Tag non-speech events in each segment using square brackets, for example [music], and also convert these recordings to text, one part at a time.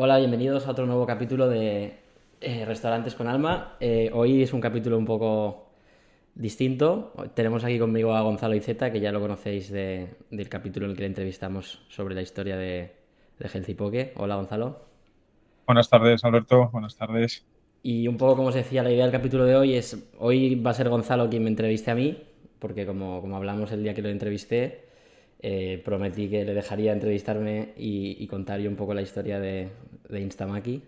Hola, bienvenidos a otro nuevo capítulo de eh, Restaurantes con Alma. Eh, hoy es un capítulo un poco distinto. Tenemos aquí conmigo a Gonzalo Iceta, que ya lo conocéis del capítulo en el que le entrevistamos sobre la historia de, de Healthy Poke. Hola, Gonzalo. Buenas tardes, Alberto. Buenas tardes. Y un poco como os decía, la idea del capítulo de hoy es, hoy va a ser Gonzalo quien me entreviste a mí, porque como, como hablamos el día que lo entrevisté, eh, prometí que le dejaría entrevistarme y, contar yo un poco la historia de, de, Instamaki.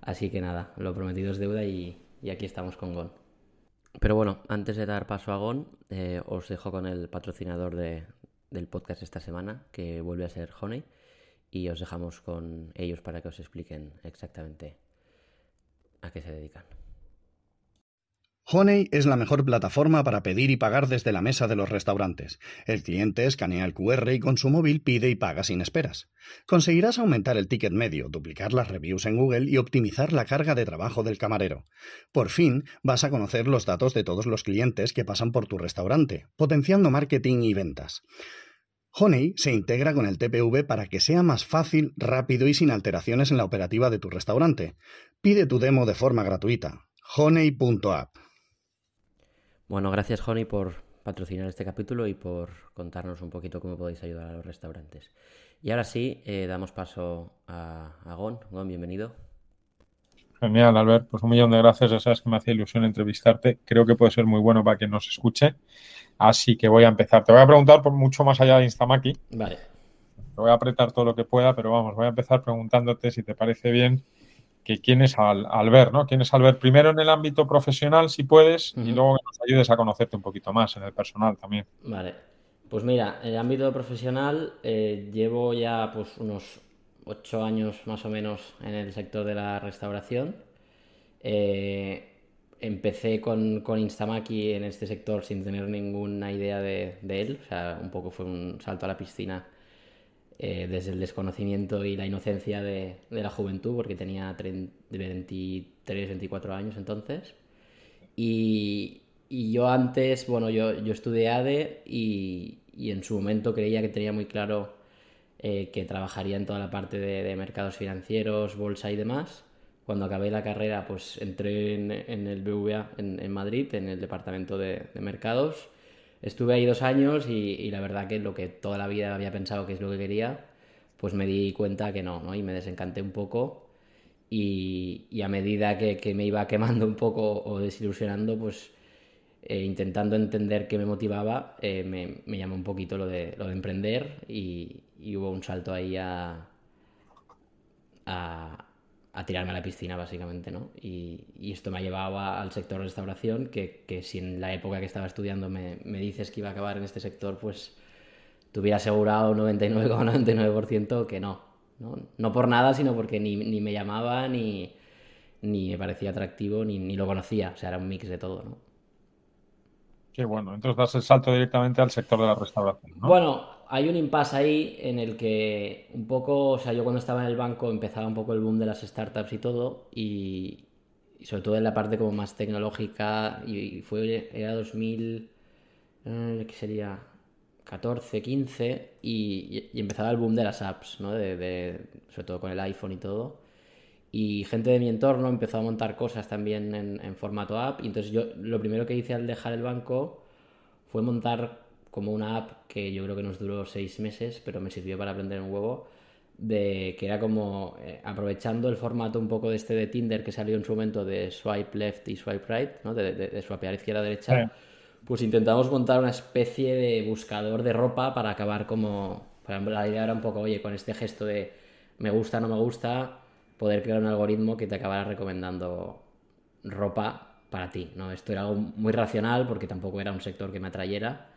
Así que nada, lo prometido es deuda y, aquí estamos con Gon. Pero bueno, antes de dar paso a Gon, eh, os dejo con el patrocinador del podcast esta semana, que vuelve a ser Honey, y os dejamos con ellos para que os expliquen exactamente a qué se dedican. Honey es la mejor plataforma para pedir y pagar desde la mesa de los restaurantes. El cliente escanea el QR y con su móvil pide y paga sin esperas. Conseguirás aumentar el ticket medio, duplicar las reviews en Google y optimizar la carga de trabajo del camarero. Por fin vas a conocer los datos de todos los clientes que pasan por tu restaurante, potenciando marketing y ventas. Honey se integra con el TPV para que sea más fácil, rápido y sin alteraciones en la operativa de tu restaurante. Pide tu demo de forma gratuita. honey.app bueno, gracias Honey por patrocinar este capítulo y por contarnos un poquito cómo podéis ayudar a los restaurantes. Y ahora sí, eh, damos paso a, Gon. Gon, bienvenido. Genial, Albert. Pues un millón de gracias. Ya sabes que me hacía ilusión entrevistarte. Creo que puede ser muy bueno para quien nos escuche. Así que voy a empezar. Te voy a preguntar por mucho más allá de Instamaki. Vale. Te voy a apretar todo lo que pueda, pero vamos, voy a empezar preguntándote si te parece bien que quién es al, ver, ¿no? Quién es al ver primero en el ámbito profesional, si puedes, y luego que nos ayudes a conocerte un poquito más en el personal también. Vale. Pues mira, en el ámbito profesional eh, llevo ya pues unos ocho años más o menos en el sector de la restauración. Eh, empecé con, con, Instamaki en este sector sin tener ninguna idea de, de, él, o sea, un poco fue un salto a la piscina eh, desde el desconocimiento y la inocencia de, la juventud, porque tenía 23, 24 años entonces. Y, yo antes, bueno, yo, yo estudié ADE y, en su momento creía que tenía muy claro eh, que trabajaría en toda la parte de, mercados financieros, bolsa y demás. Cuando acabé la carrera, pues entré en, el BVA en, Madrid, en el departamento de mercados Estuve ahí dos años y, la verdad que lo que toda la vida había pensado que es lo que quería, pues me di cuenta que no, ¿no? Y me desencanté un poco y, a medida que, me iba quemando un poco o desilusionando, pues eh, intentando entender qué me motivaba, eh, me, me, llamó un poquito lo de, lo de emprender y, hubo un salto ahí a, a tirarme a la piscina, básicamente, ¿no? Y, esto me ha llevado al sector restauración, que, que, si en la época que estaba estudiando me, me, dices que iba a acabar en este sector, pues tuviera asegurado 99,99% que no, no. No por nada, sino porque ni, ni me llamaba, ni, ni me parecía atractivo, ni, ni, lo conocía. O sea, era un mix de todo, ¿no? Qué bueno. Entonces das el salto directamente al sector de la restauración, ¿no? Bueno, hay un impasse ahí en el que un poco, o sea, yo cuando estaba en el banco empezaba un poco el boom de las startups y todo, y, sobre todo en la parte como más tecnológica, y, fue, era 2000, eh, ¿qué sería? 14, 15, y, empezaba el boom de las apps, ¿no? De, sobre todo con el iPhone y todo. Y gente de mi entorno empezó a montar cosas también en, en formato app, y entonces yo lo primero que hice al dejar el banco fue montar como una app que yo creo que nos duró seis meses, pero me sirvió para aprender un huevo, de que era como eh, aprovechando el formato un poco de este de Tinder que salió en su momento de swipe left y swipe right, ¿no? de, de, swipear izquierda a derecha, pues intentamos montar una especie de buscador de ropa para acabar como, la idea era un poco, oye, con este gesto de me gusta, no me gusta, poder crear un algoritmo que te acabara recomendando ropa para ti, ¿no? Esto era algo muy racional porque tampoco era un sector que me atrayera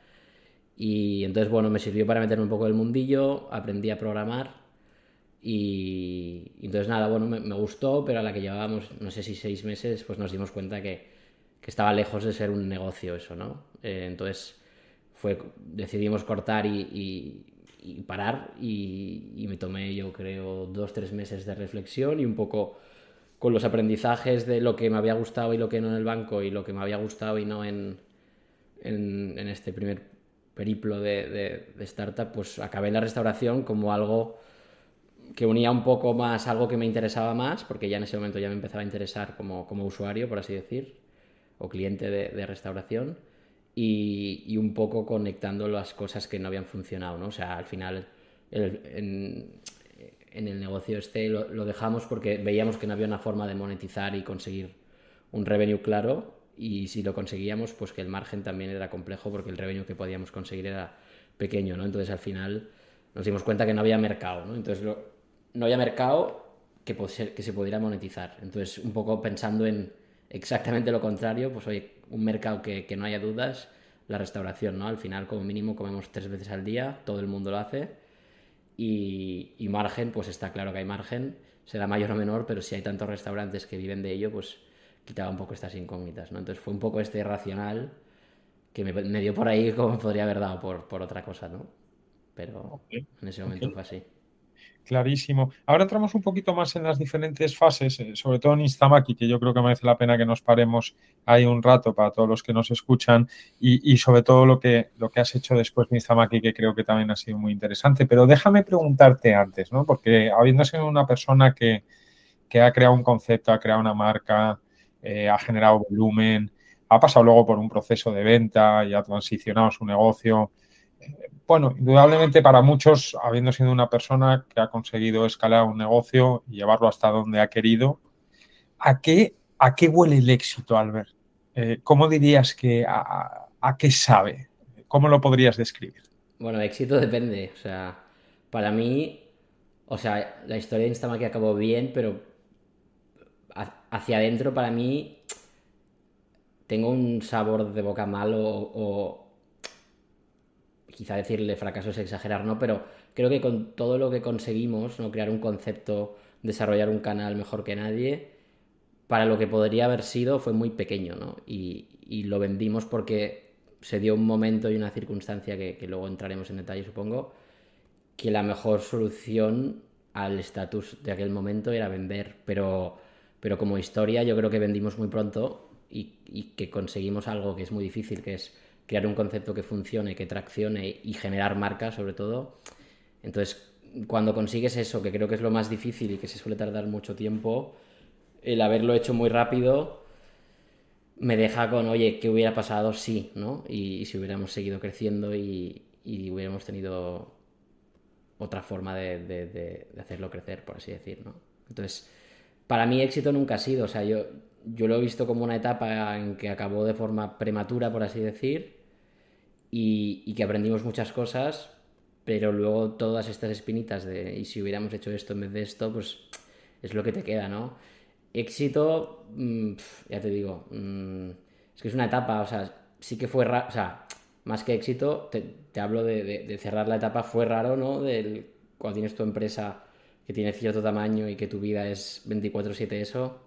y entonces, bueno, me sirvió para meterme un poco el mundillo, aprendí a programar y, entonces nada, bueno, me, gustó, pero a la que llevábamos, no sé si seis meses, pues nos dimos cuenta que, que estaba lejos de ser un negocio eso, ¿no? Eh, entonces fue, decidimos cortar y, y, parar y, me tomé yo creo dos, tres meses de reflexión y un poco con los aprendizajes de lo que me había gustado y lo que no en el banco y lo que me había gustado y no en, en, en este primer periplo de, de, startup, pues acabé en la restauración como algo que unía un poco más algo que me interesaba más, porque ya en ese momento ya me empezaba a interesar como, como usuario, por así decir, o cliente de, restauración, y, un poco conectando las cosas que no habían funcionado, ¿no? O sea, al final en, el negocio este lo, dejamos porque veíamos que no había una forma de monetizar y conseguir un revenue claro, y si lo conseguíamos, pues que el margen también era complejo porque el revenue que podíamos conseguir era pequeño, ¿no? Entonces al final nos dimos cuenta que no había mercado, ¿no? Entonces no había mercado que, se pudiera monetizar. Entonces un poco pensando en exactamente lo contrario, pues oye, un mercado que, no haya dudas, la restauración, ¿no? Al final como mínimo comemos tres veces al día, todo el mundo lo hace y, y margen, pues está claro que hay margen, será mayor o menor, pero si hay tantos restaurantes que viven de ello, pues quitaba un poco estas incógnitas, ¿no? Entonces fue un poco este racional que me, dio por ahí como podría haber dado por, por otra cosa, ¿no? Pero en ese momento fue así. Clarísimo. Ahora entramos un poquito más en las diferentes fases, eh, sobre todo en Instamaki, que yo creo que merece la pena que nos paremos ahí un rato para todos los que nos escuchan y, sobre todo lo que, lo que has hecho después de Instamaki, que creo que también ha sido muy interesante. Pero déjame preguntarte antes, ¿no? Porque habiendo sido una persona que, que ha creado un concepto, ha creado una marca, eh, ha generado volumen, ha pasado luego por un proceso de venta y ha transicionado su negocio. Eh, bueno, indudablemente para muchos, habiendo sido una persona que ha conseguido escalar un negocio y llevarlo hasta donde ha querido, ¿a qué, a qué huele el éxito, Albert? Eh, ¿Cómo dirías que a, a, qué sabe? ¿Cómo lo podrías describir? Bueno, éxito depende. O sea, para mí, o sea, la historia de Instagram que acabó bien, pero hacia adentro para mí tengo un sabor de boca malo o, quizá decirle fracaso es exagerar, ¿no? Pero creo que con todo lo que conseguimos, ¿no? Crear un concepto, desarrollar un canal mejor que nadie, para lo que podría haber sido fue muy pequeño, ¿no? Y, lo vendimos porque se dio un momento y una circunstancia que, que luego entraremos en detalle, supongo, que la mejor solución al estatus de aquel momento era vender, pero pero como historia yo creo que vendimos muy pronto y, que conseguimos algo que es muy difícil, que es crear un concepto que funcione, que traccione y generar marca sobre todo. Entonces, cuando consigues eso, que creo que es lo más difícil y que se suele tardar mucho tiempo, el haberlo hecho muy rápido me deja con, oye, ¿qué hubiera pasado si, ¿no? Y, si hubiéramos seguido creciendo y, hubiéramos tenido otra forma de, de, hacerlo crecer, por así decir, ¿no? Entonces, para mí éxito nunca ha sido, o sea, yo, yo lo he visto como una etapa en que acabó de forma prematura, por así decir, y, que aprendimos muchas cosas, pero luego todas estas espinitas de, y si hubiéramos hecho esto en vez de esto, pues es lo que te queda, ¿no? Éxito, mm, ya te digo, mm, es que es una etapa, o sea, sí que fue raro, o sea, más que éxito, te, hablo de, cerrar la etapa, fue raro, ¿no? Del, cuando tienes tu empresa que tiene cierto tamaño y que tu vida es 24/7 eso,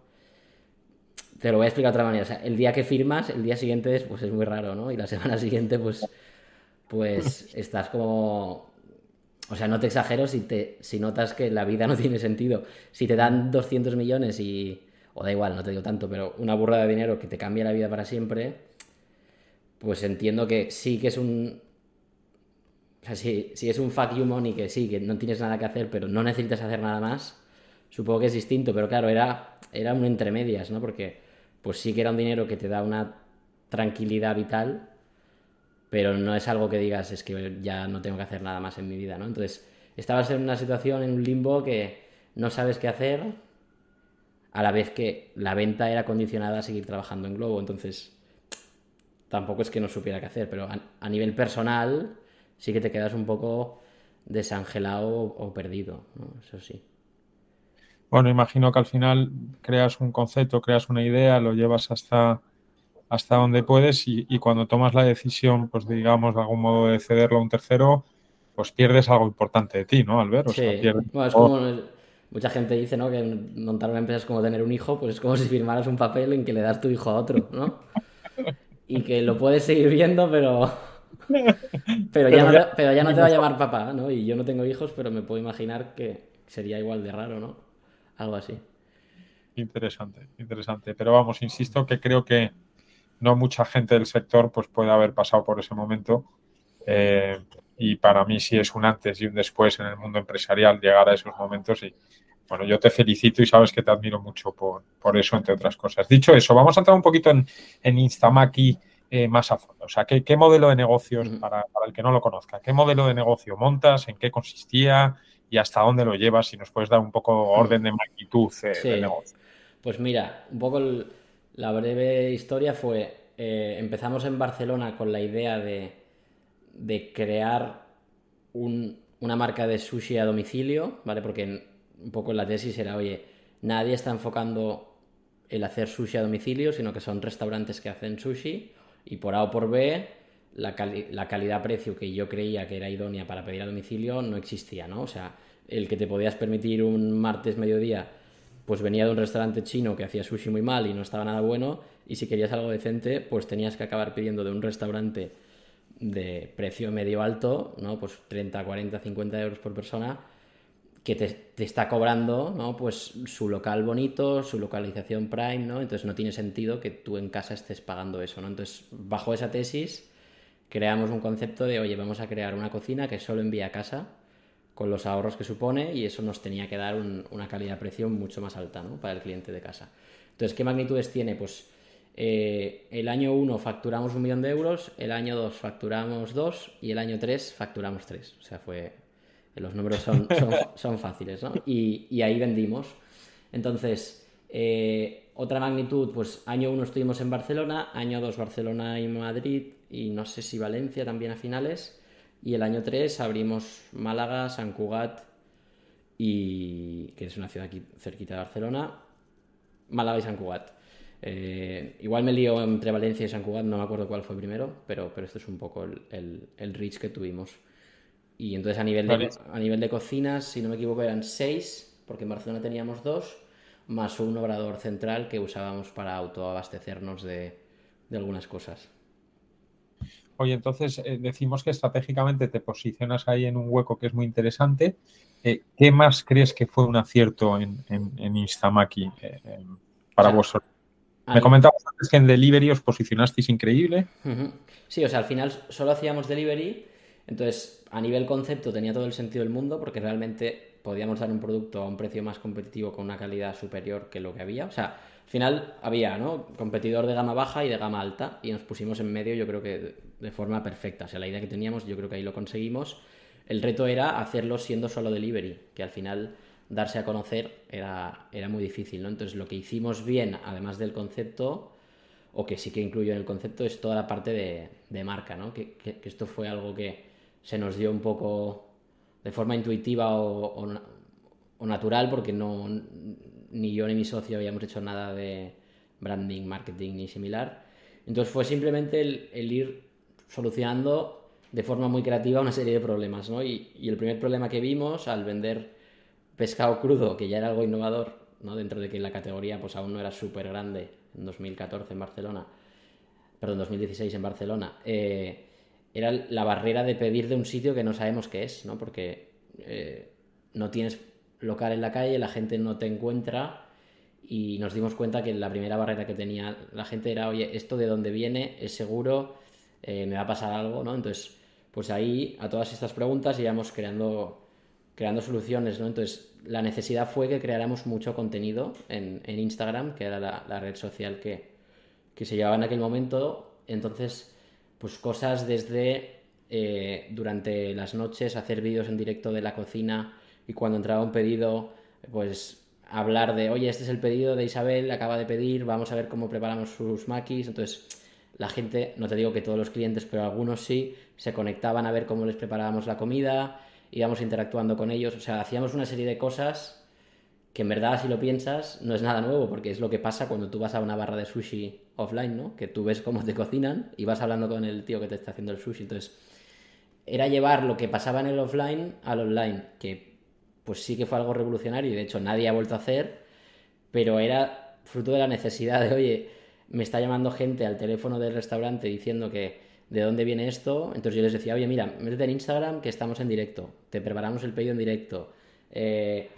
te lo voy a explicar de otra manera. O sea, el día que firmas, el día siguiente es, pues es muy raro, ¿no? Y la [laughs] semana siguiente, pues, pues estás como... O sea, no te exagero si, te, si notas que la vida [laughs] no tiene sentido. Si te dan 200 millones y... O da igual, no te digo tanto, pero una burra de dinero que te cambia la vida para siempre, pues entiendo que sí que es un, sea, si, es un fuck you money que sí, que no tienes nada que hacer, pero no necesitas hacer nada más, supongo que es distinto, pero claro, era, era un entre medias, ¿no? Porque pues sí que era un dinero que te da una tranquilidad vital, pero no es algo que digas, es que ya no tengo que hacer nada más en mi vida, ¿no? Entonces, estabas en una situación, en un limbo que no sabes qué hacer, a la vez que la venta era condicionada a seguir trabajando en Globo, entonces tampoco es que no supiera qué hacer, pero a nivel personal sí que te quedas un poco desangelado o perdido, Eso sí. Bueno, imagino que al final creas un concepto, creas una idea, lo llevas hasta, hasta donde puedes y, cuando tomas la decisión, pues digamos, de algún modo de cederlo a un tercero, pues pierdes algo importante de ti, ¿no, Albert? sí. bueno, es como, mucha gente dice, ¿no? Que montar una empresa es como tener un hijo, pues es como si firmaras un papel en que le das tu hijo a otro, ¿no? y que lo puedes seguir viendo, pero pero, ya no, pero ya no te va a llamar papá, ¿no? Y yo no tengo hijos, pero me puedo imaginar que sería igual de raro, ¿no? Algo así. Interesante, interesante. Pero vamos, insisto que creo que no mucha gente del sector pues puede haber pasado por ese momento. Eh, y para mí sí es un antes y un después en el mundo empresarial llegar a esos momentos y bueno, yo te felicito y sabes que te admiro mucho por, por eso, entre otras cosas. Dicho eso, vamos a entrar un poquito en, en Instamaki eh, más a fondo. O sea, ¿qué, qué modelo de negocios, para, para, el que no lo conozca, qué modelo de negocio montas, en qué consistía y hasta dónde lo llevas? Si nos puedes dar un poco orden de magnitud eh, sí. del negocio. Pues mira, un poco el, la breve historia fue, eh, empezamos en Barcelona con la idea de de crear un, una marca de sushi a domicilio, ¿vale? Porque un poco la tesis era, oye, nadie está enfocando el hacer sushi a domicilio, sino que son restaurantes que hacen sushi y por A o por B la, la calidad-precio que yo creía que era idónea para pedir a domicilio no existía, ¿no? O sea, el que te podías permitir un martes mediodía, pues venía de un restaurante chino que hacía sushi muy mal y no estaba nada bueno, y si querías algo decente, pues tenías que acabar pidiendo de un restaurante de precio medio alto, ¿no? Pues 30, 40, 50 euros por persona, que te, está cobrando, ¿no? Pues su local bonito, su localización prime, ¿no? Entonces no tiene sentido que tú en casa estés pagando eso, ¿no? Entonces, bajo esa tesis, creamos un concepto de, oye, vamos a crear una cocina que solo envía a casa con los ahorros que supone y eso nos tenía que dar un, una calidad-precio mucho más alta, ¿no? Para el cliente de casa. Entonces, ¿qué magnitudes tiene? Pues eh, el año 1 facturamos un millón de euros, el año 2 facturamos 2 y el año 3 facturamos 3. O sea, fue. Los números son, son, [laughs] son fáciles, ¿no? Y, y, ahí vendimos. Entonces, eh, otra magnitud, pues año 1 estuvimos en Barcelona, año 2 Barcelona y Madrid, y no sé si Valencia también a finales. Y el año 3 abrimos Málaga, San Cugat, y, que es una ciudad aquí cerquita de Barcelona, Málaga y San Cugat. Eh, igual me lío entre Valencia y San Cugat, no me acuerdo cuál fue primero, pero, pero esto es un poco el, el, el reach que tuvimos. Y entonces a nivel, de, a nivel de cocinas, si no me equivoco, eran seis, porque en Barcelona teníamos dos, más un obrador central que usábamos para autoabastecernos de, de algunas cosas. Oye, entonces eh, decimos que estratégicamente te posicionas ahí en un hueco que es muy interesante. Eh, ¿Qué más crees que fue un acierto en, en, en Instamaki eh, para o sea, vosotros? Me comentabas antes que en delivery os posicionasteis increíble. Uh -huh. Sí, o sea, al final solo hacíamos delivery, entonces a nivel concepto tenía todo el sentido del mundo porque realmente podíamos dar un producto a un precio más competitivo con una calidad superior que lo que había. O sea, al final había, ¿no? Competidor de gama baja y de gama alta y nos pusimos en medio yo creo que de forma perfecta. O sea, la idea que teníamos yo creo que ahí lo conseguimos. El reto era hacerlo siendo solo delivery, que al final darse a conocer era, era muy difícil, ¿no? Entonces lo que hicimos bien, además del concepto, o que sí que incluyo en el concepto, es toda la parte de, marca, ¿no? Que, esto fue algo que se nos dio un poco de forma intuitiva o, o, natural, porque no ni yo ni mi socio habíamos hecho nada de branding, marketing ni similar. Entonces fue simplemente el, el ir solucionando de forma muy creativa una serie de problemas, ¿no? Y, y el primer problema que vimos al vender pescado crudo, que ya era algo innovador, ¿no? dentro de que la categoría pues aún no era súper grande en 2014 en Barcelona, perdón, 2016 en Barcelona, eh, era la barrera de pedir de un sitio que no sabemos qué es, ¿no? porque eh, no tienes local en la calle, la gente no te encuentra y nos dimos cuenta que la primera barrera que tenía la gente era, oye, esto de dónde viene, es seguro, eh, me va a pasar algo, ¿no? Entonces, pues ahí a todas estas preguntas íbamos creando creando soluciones, ¿no? Entonces, la necesidad fue que creáramos mucho contenido en, Instagram, que era la, la red social que, que, se llevaba en aquel momento. Entonces, pues cosas desde eh, durante las noches hacer vídeos en directo de la cocina y cuando entraba un pedido, pues hablar de, oye, este es el pedido de Isabel, acaba de pedir, vamos a ver cómo preparamos sus maquis. Entonces, la gente, no te digo que todos los clientes, pero algunos sí, se conectaban a ver cómo les preparábamos la comida, íbamos interactuando con ellos, o sea, hacíamos una serie de cosas que en verdad, si lo piensas, no es nada nuevo, porque es lo que pasa cuando tú vas a una barra de sushi offline, ¿no? Que tú ves cómo te cocinan y vas hablando con el tío que te está haciendo el sushi. Entonces, era llevar lo que pasaba en el offline al online, que pues sí que fue algo revolucionario y de hecho nadie ha vuelto a hacer, pero era fruto de la necesidad de, oye, me está llamando gente al teléfono del restaurante diciendo que de dónde viene esto. Entonces yo les decía, oye, mira, métete en Instagram que estamos en directo, te preparamos el pedido en directo. Eh,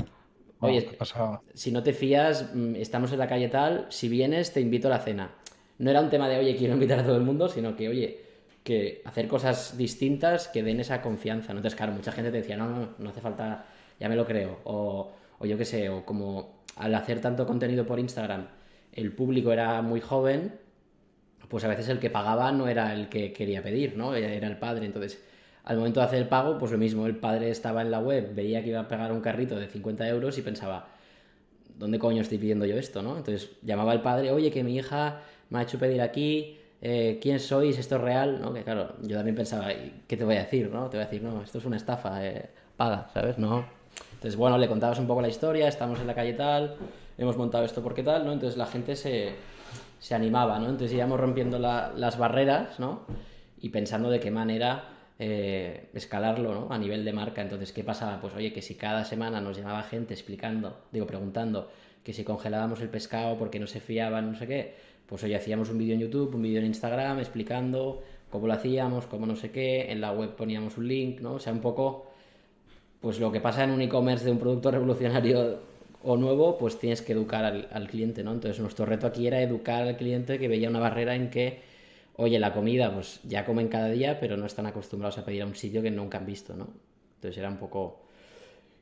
oye, oh, si no te fías, estamos en la calle tal, si vienes te invito a la cena. No era un tema de, oye, quiero invitar a todo el mundo, sino que, oye, que hacer cosas distintas que den esa confianza. ¿no? Entonces, claro, mucha gente te decía, no, no, no hace falta, ya me lo creo. O, o yo qué sé, o como al hacer tanto contenido por Instagram, el público era muy joven, pues a veces el que pagaba no era el que quería pedir, ¿no? Era el padre. Entonces, al momento de hacer el pago, pues lo mismo, el padre estaba en la web, veía que iba a pagar un carrito de 50 euros y pensaba, ¿dónde coño estoy pidiendo yo esto, no? Entonces llamaba al padre, oye, que mi hija me ha hecho pedir aquí, eh, ¿quién sois? ¿Esto es real? ¿no? Que claro, yo también pensaba, ¿qué te voy a decir? ¿no? Te voy a decir, no, esto es una estafa, eh, paga, ¿sabes? No. Entonces, bueno, le contabas un poco la historia, estamos en la calle tal, hemos montado esto porque tal, ¿no? Entonces la gente se, se animaba, ¿no? Entonces íbamos rompiendo las barreras, ¿no? Y pensando de qué manera eh, escalarlo, ¿no? A nivel de marca. Entonces, ¿qué pasaba? Pues oye, que si cada semana nos llamaba gente explicando, digo, preguntando que si congelábamos el pescado porque no se fiaban, no sé qué, pues hoy hacíamos un vídeo en YouTube, un vídeo en Instagram explicando cómo lo hacíamos, cómo no sé qué, en la web poníamos un link, ¿no? O sea, un poco, pues lo que pasa en un e-commerce de un producto [laughs] revolucionario o nuevo, pues tienes que educar al, cliente, ¿no? Entonces nuestro reto aquí era educar al cliente que veía una barrera en que, oye, la comida, pues ya comen cada día, pero no están acostumbrados a pedir a un sitio que nunca han visto, ¿no? Entonces era un poco...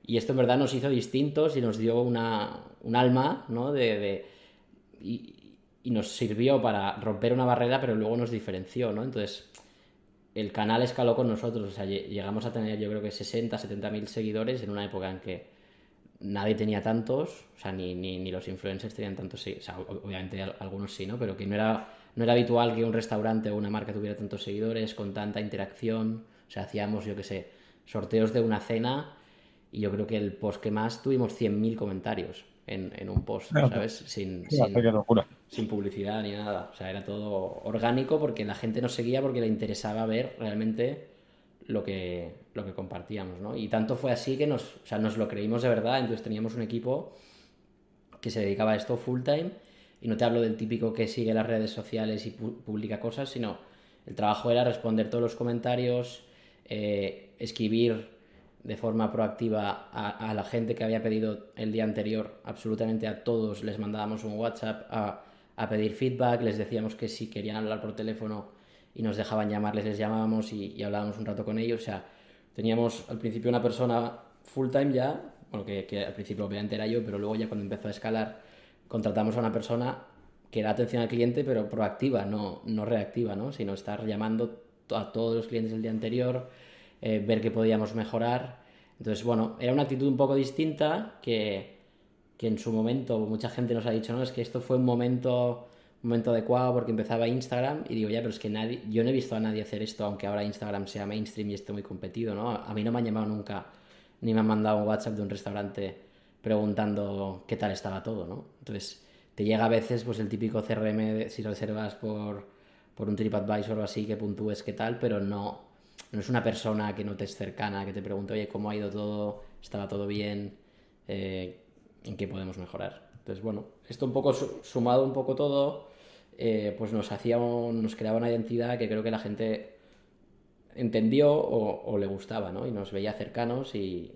Y esto en verdad nos hizo distintos y nos dio una, un alma, ¿no? De, y nos sirvió para romper una barrera, pero luego nos diferenció, ¿no? Entonces, el canal escaló con nosotros, o sea, llegamos a tener yo creo que 60, 70 mil seguidores en una época en que nadie tenía tantos, o sea, ni, ni, ni los influencers tenían tantos, o sea, obviamente algunos sí, ¿no? Pero que no era, no era habitual que un restaurante o una marca tuviera tantos seguidores, con tanta interacción, o sea, hacíamos, yo qué sé, sorteos de una cena y yo creo que el post que más tuvimos 100.000 comentarios en, en un post, ¿sabes? Sin, sin, sin, publicidad ni nada. O sea, era todo orgánico porque la gente nos seguía porque le interesaba ver realmente lo que, lo que compartíamos, ¿no? Y tanto fue así que nos, o sea, nos lo creímos de verdad, entonces teníamos un equipo que se dedicaba a esto full time y no te hablo del típico que sigue las redes sociales y pu publica cosas, sino el trabajo era responder todos los comentarios, eh, escribir de forma proactiva a, la gente que había pedido el día anterior, absolutamente a todos les mandábamos un WhatsApp a, pedir feedback, les decíamos que si querían hablar por teléfono y nos dejaban llamarles, les llamábamos y, hablábamos un rato con ellos. O sea, teníamos al principio una persona full time ya, bueno, que, al principio obviamente era yo, pero luego ya cuando empezó a escalar, contratamos a una persona que da atención al cliente, pero proactiva, no, no reactiva, ¿no? Sino estar llamando a todos los clientes del día anterior, eh, ver qué podíamos mejorar. Entonces, bueno, era una actitud un poco distinta que, que, en su momento mucha gente nos ha dicho, no, es que esto fue un momento, momento adecuado porque empezaba Instagram y digo, ya, pero es que nadie, yo no he visto a nadie hacer esto, aunque ahora Instagram sea mainstream y esté muy competido, ¿no? A mí no me han llamado nunca, ni me han mandado un WhatsApp de un restaurante preguntando qué tal estaba todo, ¿no? Entonces, te llega a veces pues el típico CRM de, si reservas por, por un TripAdvisor o así que puntúes qué tal, pero no no es una persona que no te es cercana, que te pregunte, oye, ¿cómo ha ido todo? ¿Estaba todo bien? Eh, ¿En qué podemos mejorar? Entonces, bueno, esto un poco sumado un poco todo, eh, pues nos hacía, nos creaba una identidad que creo que la gente entendió o, le gustaba, ¿no? Y nos veía cercanos y,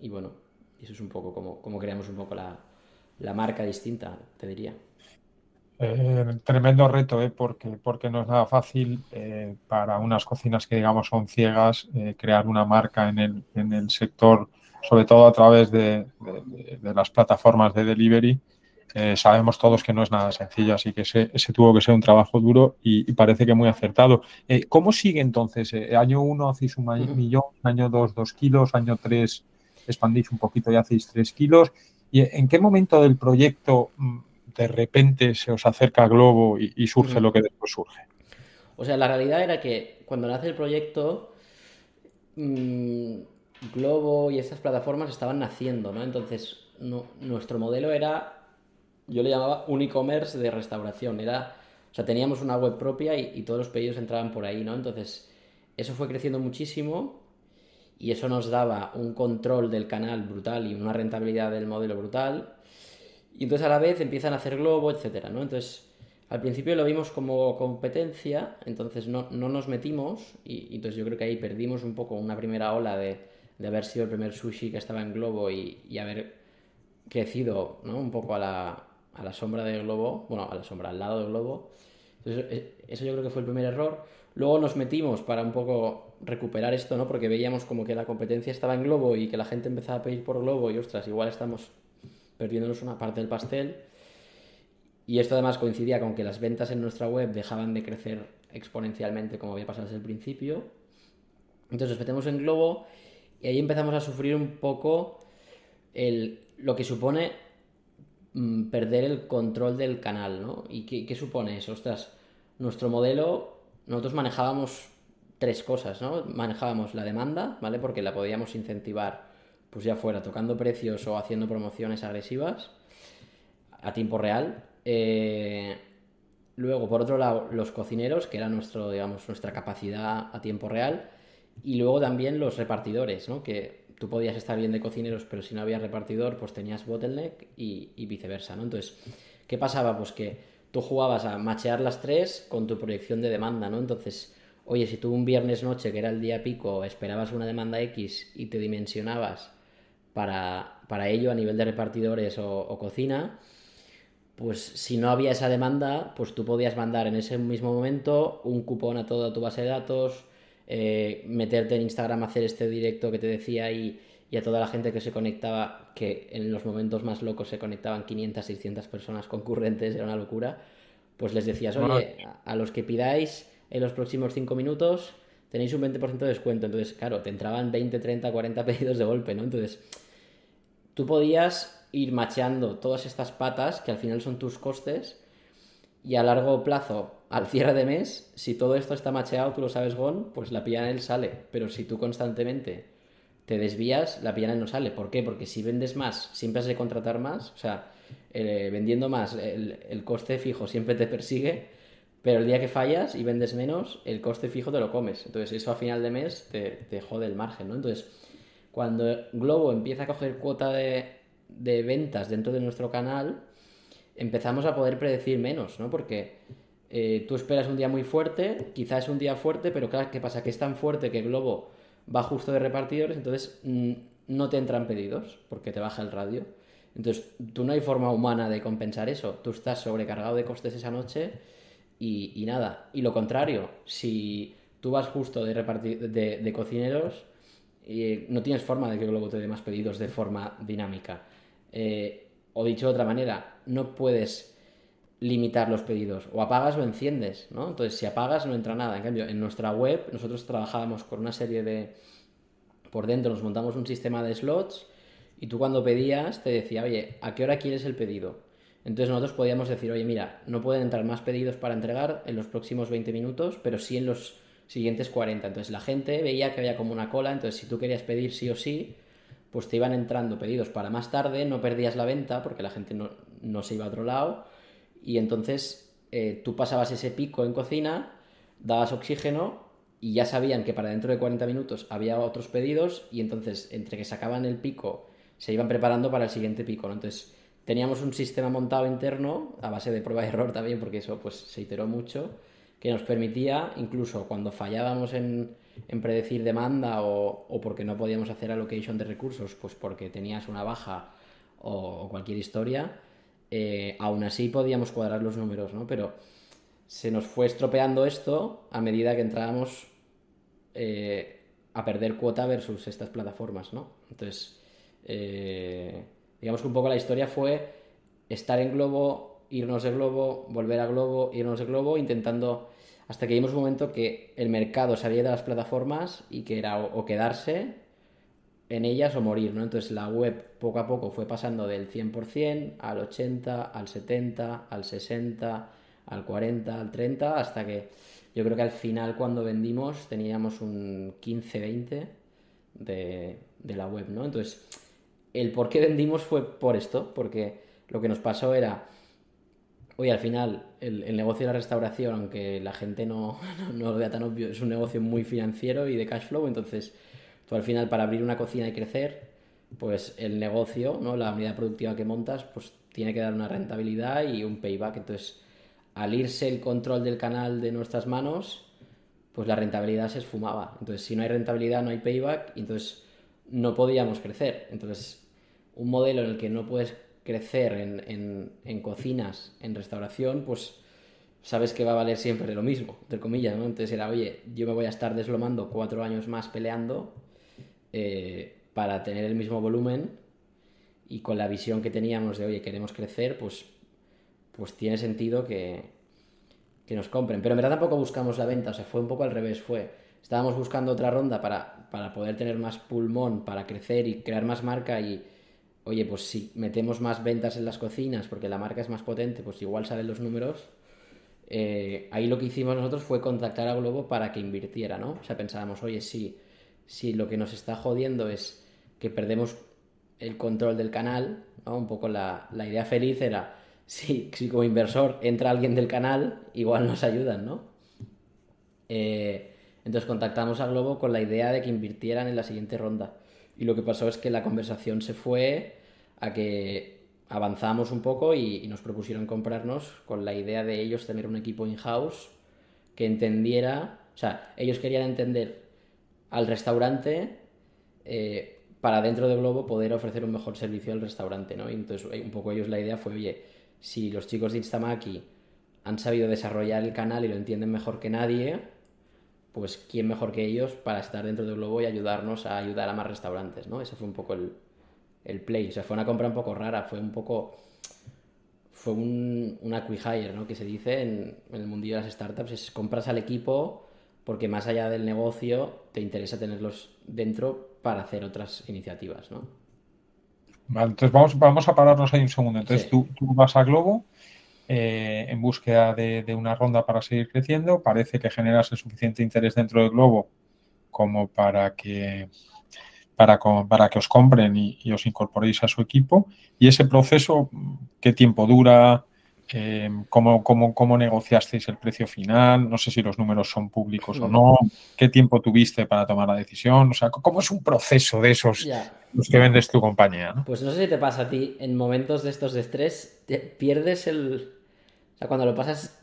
y bueno, eso es un poco como, como creamos un poco la, la marca distinta, te diría. Eh, tremendo reto, ¿eh? porque, porque no es nada fácil eh, para unas cocinas que digamos son ciegas crear una marca en el, en el sector, sobre todo a través de, de, de las plataformas de delivery. Eh, sabemos todos que no es nada sencillo, así que ese, ese tuvo que ser un trabajo duro y, y parece que muy acertado. Eh, ¿Cómo sigue entonces? año uno hacéis un millón, año dos, dos kilos, año tres expandís un poquito y hacéis tres kilos. ¿Y en qué momento del proyecto mm, de repente se os acerca Globo y, y surge mm. lo que después surge? O sea, la realidad era que cuando nace el proyecto, mmm, Globo y estas plataformas estaban naciendo, ¿no? Entonces, nuestro modelo era, yo le llamaba un e-commerce de restauración, era, o sea, teníamos una web propia y, todos los pedidos entraban por ahí, ¿no? Entonces, eso fue creciendo muchísimo y eso nos daba un control del canal brutal y una rentabilidad del modelo brutal y entonces a la vez empiezan a hacer globo, etcétera, ¿no? Entonces, al principio lo vimos como competencia, entonces no, no nos metimos y, entonces yo creo que ahí perdimos un poco una primera ola de, de haber sido el primer sushi que estaba en globo y, y haber crecido, ¿no? Un poco a la, a la sombra de globo, bueno, a la sombra, al lado del globo. Eh, eso yo creo que fue el primer error. Luego nos metimos para un poco recuperar esto, ¿no? Porque veíamos como que la competencia estaba en Globo y que la gente empezaba a pedir por Globo y ostras, igual estamos perdiéndonos una parte del pastel. Y esto además coincidía con que las ventas en nuestra web dejaban de crecer exponencialmente como había pasado desde el principio. Entonces nos metemos en Globo y ahí empezamos a sufrir un poco el, lo que supone mm, perder el control del canal, ¿no? ¿Y qué, qué supone eso? Ostras, nuestro modelo, nosotros manejábamos tres cosas, ¿no? Manejábamos la demanda, ¿vale? Porque la podíamos incentivar, pues ya fuera tocando precios o haciendo promociones agresivas a tiempo real. Eh, luego, por otro lado, los cocineros, que era nuestro, digamos, nuestra capacidad a tiempo real. Y luego también los repartidores, ¿no? Que tú podías estar bien de cocineros, pero si no había repartidor, pues tenías bottleneck y, y viceversa, ¿no? Entonces, ¿qué pasaba? Pues que tú jugabas a machear las tres con tu proyección de demanda, ¿no? Entonces, oye, si tú un viernes noche, que era el día pico, esperabas una demanda X y te dimensionabas para, para ello a nivel de repartidores o, cocina, pues si no había esa demanda, pues tú podías mandar en ese mismo momento un cupón a toda tu base de datos, eh, meterte en Instagram a hacer este directo que te decía y, y, a toda la gente que se conectaba, que en los momentos más locos se conectaban 500, 600 personas concurrentes, era una locura, pues les decías, oye, a los que pidáis en los próximos 5 minutos tenéis un 20% de descuento. Entonces, claro, te entraban 20, 30, 40 pedidos de golpe, ¿no? Entonces, tú podías ir macheando todas estas patas, que al final son tus costes, y a largo plazo, al cierre de mes, si todo esto está macheado, tú lo sabes, Gon, pues la él sale. Pero si tú constantemente te desvías, la él no sale. ¿Por qué? Porque si vendes más, siempre has de contratar más. O sea, eh, vendiendo más, el, el coste fijo siempre te persigue pero el día que fallas y vendes menos, el coste fijo te lo comes. Entonces eso a final de mes te, te jode el margen, ¿no? Entonces, cuando Globo empieza a coger cuota de, de ventas dentro de nuestro canal, empezamos a poder predecir menos, ¿no? Porque eh, tú esperas un día muy fuerte, quizás es un día fuerte, pero claro, ¿qué pasa? Que es tan fuerte que Globo va justo de repartidores, entonces mm, no te entran pedidos porque te baja el radio. Entonces, tú no hay forma humana de compensar eso. Tú estás sobrecargado de costes esa noche y, nada. Y lo contrario, si tú vas justo de, repartir, de, cocineros, y no tienes forma de que Globo te dé más pedidos de forma dinámica. Eh, o dicho de otra manera, no puedes limitar los pedidos. O apagas o enciendes, ¿no? Entonces, si apagas no entra nada. En cambio, en nuestra web nosotros trabajábamos con una serie de... Por dentro nos montamos un sistema de slots y tú cuando pedías te decía, oye, ¿a qué hora quieres el pedido? Entonces nosotros podíamos decir, oye, mira, no pueden entrar más pedidos para entregar en los próximos 20 minutos, pero sí en los siguientes 40. Entonces la gente veía que había como una cola, entonces si tú querías pedir sí o sí, pues te iban entrando pedidos para más tarde, no perdías la venta porque la gente no, se iba a otro lado y entonces eh, tú pasabas ese pico en cocina, dabas oxígeno y ya sabían que para dentro de 40 minutos había otros pedidos y entonces entre que sacaban el pico se iban preparando para el siguiente pico. Entonces teníamos un sistema montado interno, a base de prueba y error también, porque eso pues se iteró mucho, que nos permitía, incluso cuando fallábamos en, predecir demanda o, porque no podíamos hacer allocation de recursos, pues porque tenías una baja o, cualquier historia, eh, aún así podíamos cuadrar los números, ¿no? Pero se nos fue estropeando esto a medida que entrábamos eh, a perder cuota versus estas plataformas, ¿no? Entonces, eh, Digamos que un poco la historia fue estar en Globo, irnos de Globo, volver a Globo, irnos de Globo, intentando hasta que vimos un momento que el mercado salía de las plataformas y que era o, quedarse en ellas o morir, ¿no? Entonces la web poco a poco fue pasando del 100% al 80, al 70, al 60, al 40, al 30, hasta que yo creo que al final cuando vendimos teníamos un 15-20 de, de la web, ¿no? Entonces el por qué vendimos fue por esto, porque lo que nos pasó era, oye, al final el, negocio de la restauración, aunque la gente [laughs] no, no, lo vea tan obvio, es un negocio muy financiero y de cash flow, entonces tú al final para abrir una cocina y crecer, pues el negocio, ¿no? la unidad productiva que montas, pues tiene que dar una rentabilidad y un payback. Entonces, al irse el control del canal de nuestras manos, pues la rentabilidad se esfumaba. Entonces, si no hay rentabilidad, no hay payback, entonces no podíamos crecer. Entonces, un modelo en el que no puedes crecer en, cocinas, en restauración, pues sabes que va a valer siempre lo mismo, entre comillas, ¿no? Entonces era, oye, yo me voy a estar deslomando cuatro años más peleando eh, para tener el mismo volumen y con la visión que teníamos de, oye, queremos crecer, pues, pues tiene sentido que, que nos compren. Pero en verdad tampoco buscamos la venta, o sea, fue un poco al revés, fue, estábamos buscando otra ronda para, para poder tener más pulmón, para crecer y crear más marca y, oye, pues si metemos más ventas en las cocinas porque la marca es más potente, pues igual salen los números eh, ahí lo que hicimos nosotros fue contactar a Globo para que invirtiera, ¿no? O sea, pensábamos, oye, si, si lo que nos está jodiendo es que perdemos el control del canal, ¿no? Un poco la, idea feliz era, [laughs] si, si, como inversor entra alguien del canal, igual nos ayudan, ¿no? Eh, entonces contactamos a Globo con la idea de que invirtieran en la siguiente ronda. Y lo que pasó es que la conversación se fue a que avanzamos un poco y, nos propusieron comprarnos con la idea de ellos tener un equipo in-house que entendiera, o sea, ellos querían entender al restaurante eh, para dentro de Globo poder ofrecer un mejor servicio al restaurante, ¿no? Y entonces un poco ellos la idea fue, oye, si los chicos de Instamaki han sabido desarrollar el canal y lo entienden mejor que nadie, pues quién mejor que ellos para estar dentro de Globo y ayudarnos a ayudar a más restaurantes, ¿no? Ese fue un poco el, el Play. O sea, fue una compra un poco rara, fue un poco... Fue un, una acquihire, ¿no? Que se dice en, el mundillo de las startups, es compras al equipo porque más allá del negocio te interesa tenerlos dentro para hacer otras iniciativas, ¿no? Vale, entonces vamos, vamos a pararnos ahí un segundo. Entonces tú, vas a Globo eh, en búsqueda de, de, una ronda para seguir creciendo. Parece que generas el suficiente interés dentro de Globo como para que para, para que os compren y, os incorporéis a su equipo. Y ese proceso, ¿qué tiempo dura? Eh, ¿cómo, cómo, negociasteis el precio final? No sé si los números son públicos o no. ¿Qué tiempo tuviste para tomar la decisión? O sea, ¿cómo es un proceso de esos los que vendes tu compañía? Pues no sé si te pasa a ti, en momentos de estos de estrés, pierdes el... O sea, cuando lo pasas...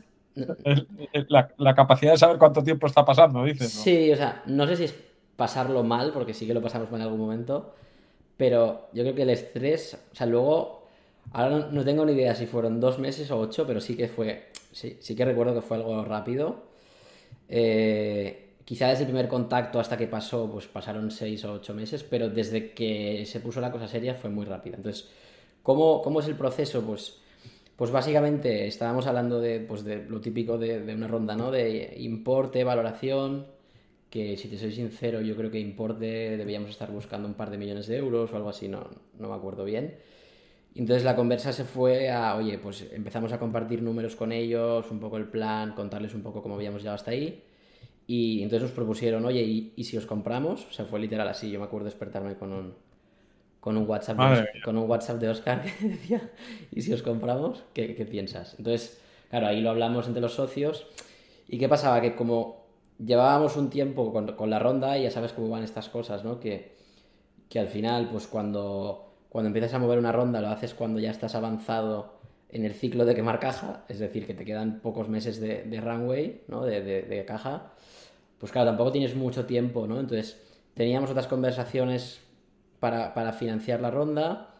La, la, capacidad de saber cuánto tiempo está pasando, dices. Sí, o sea, no sé si es pasarlo mal, porque sí que lo pasamos mal en algún momento, pero yo creo que el estrés, o sea, luego, ahora no, tengo ni idea si fueron dos meses o ocho, pero sí que fue, sí, sí que recuerdo que fue algo rápido. Eh, quizá desde el primer contacto hasta que pasó, pues pasaron seis o ocho meses, pero desde que se puso la cosa seria fue muy rápida. Entonces, ¿cómo, cómo es el proceso? Pues, pues básicamente estábamos hablando de, pues de lo típico de, una ronda, ¿no? De importe, valoración, que si te soy sincero yo creo que importe debíamos estar buscando un par de millones de euros o algo así, no, no me acuerdo bien. Entonces la conversa se fue a, oye, pues empezamos a compartir números con ellos, un poco el plan, contarles un poco cómo habíamos llegado hasta ahí. Y entonces nos propusieron, oye, ¿y, si os compramos? O sea, fue literal así, yo me acuerdo despertarme con un, con un, WhatsApp, de, con un WhatsApp de Oscar [laughs] que decía, ¿y si os compramos? ¿Qué, ¿Qué piensas? Entonces, claro, ahí lo hablamos entre los socios. ¿Y qué pasaba? Que como llevábamos un tiempo con, la ronda y ya sabes cómo van estas cosas, ¿no? Que, al final, pues cuando, cuando empiezas a mover una ronda lo haces cuando ya estás avanzado en el ciclo de quemar caja, es decir, que te quedan pocos meses de, runway, ¿no? De, caja, pues claro, tampoco tienes mucho tiempo, ¿no? Entonces, teníamos otras conversaciones para, financiar la ronda,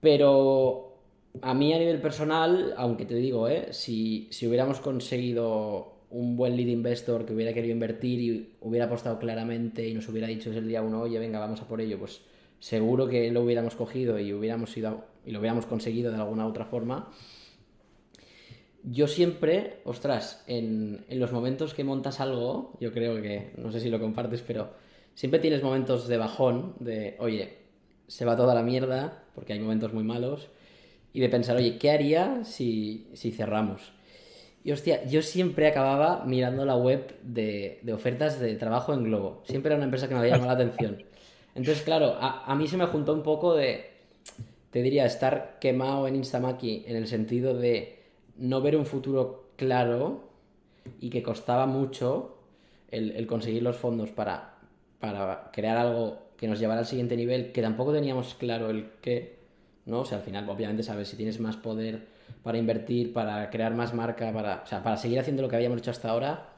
pero a mí a nivel personal, aunque te digo, ¿eh? si, si hubiéramos conseguido un buen lead investor que hubiera querido invertir y hubiera apostado claramente y nos hubiera dicho desde el día uno, oye, venga, vamos a por ello, pues seguro que lo hubiéramos cogido y hubiéramos ido y lo hubiéramos conseguido de alguna otra forma. Yo siempre, ostras, en los momentos que montas algo, yo creo que, no sé si lo compartes, pero siempre tienes momentos de bajón, de, oye, se va toda la mierda, porque hay momentos muy malos, y de pensar, oye, ¿qué haría si, si cerramos? Y hostia, yo siempre acababa mirando la web de, ofertas de trabajo en Globo. Siempre era una empresa que me había llamado la atención. Entonces, claro, a, mí se me juntó un poco de, te diría, estar quemado en Instamaki en el sentido de no ver un futuro claro y que costaba mucho el, conseguir los fondos para, para crear algo que nos llevara al siguiente nivel, que tampoco teníamos claro el qué, ¿no? O sea, al final, obviamente, sabes, si tienes más poder para invertir, para crear más marca, para, o sea, para seguir haciendo lo que habíamos hecho hasta ahora.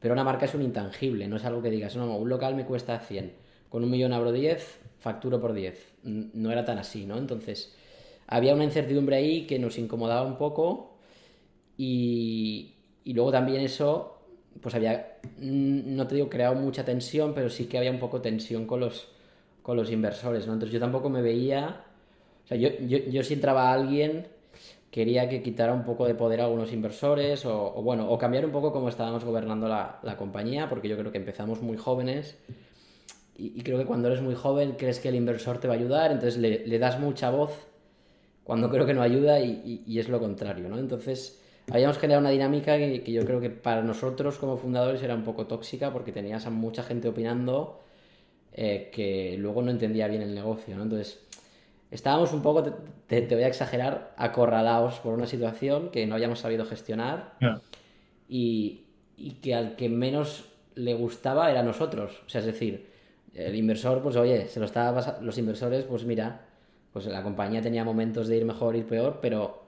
Pero una marca es un intangible, no es algo que digas, no, un local me cuesta 100, con un millón abro 10, facturo por 10. No era tan así, ¿no? Entonces, había una incertidumbre ahí que nos incomodaba un poco Y, y luego también eso, pues había, mm, no te digo creado mucha tensión, pero sí que había un poco tensión con los, con los inversores, ¿no? Entonces yo tampoco me veía, o sea, yo, yo, yo si entraba alguien, quería que quitara un poco de poder a algunos inversores o, bueno, o cambiar un poco cómo estábamos gobernando la, la, compañía, porque yo creo que empezamos muy jóvenes y, y, creo que cuando eres muy joven crees que el inversor te va a ayudar, entonces le, le das mucha voz cuando creo que no ayuda y, y, es lo contrario, ¿no? Entonces habíamos generado una dinámica que, que, yo creo que para nosotros como fundadores era un poco tóxica porque tenías a mucha gente opinando eh, que luego no entendía bien el negocio, ¿no? Entonces estábamos un poco, te, te, voy a exagerar, acorralados por una situación que no habíamos sabido gestionar Yeah. y, y que al que menos le gustaba era a nosotros. O sea, es decir, el inversor, pues oye, se lo estaba los inversores, pues mira, pues la compañía tenía momentos de ir mejor, ir peor, pero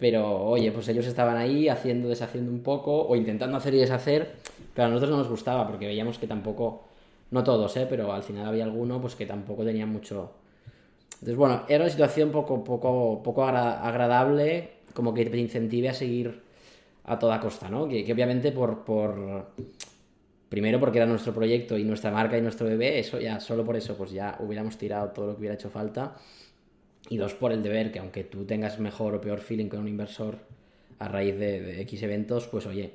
pero oye, pues ellos estaban ahí haciendo, deshaciendo un poco o intentando hacer y deshacer, pero a nosotros no nos gustaba porque veíamos que tampoco, no todos, ¿eh? pero al final había alguno pues que tampoco tenía mucho. Entonces, bueno, era una situación poco, poco, poco agra- agradable, como que te incentive a seguir a toda costa, ¿no? Que, que obviamente por, por... Primero porque era nuestro proyecto y nuestra marca y nuestro bebé, eso ya, solo por eso, pues ya hubiéramos tirado todo lo que hubiera hecho falta. Y dos, por el deber, que aunque tú tengas mejor o peor feeling con un inversor a raíz de, de X eventos, pues oye,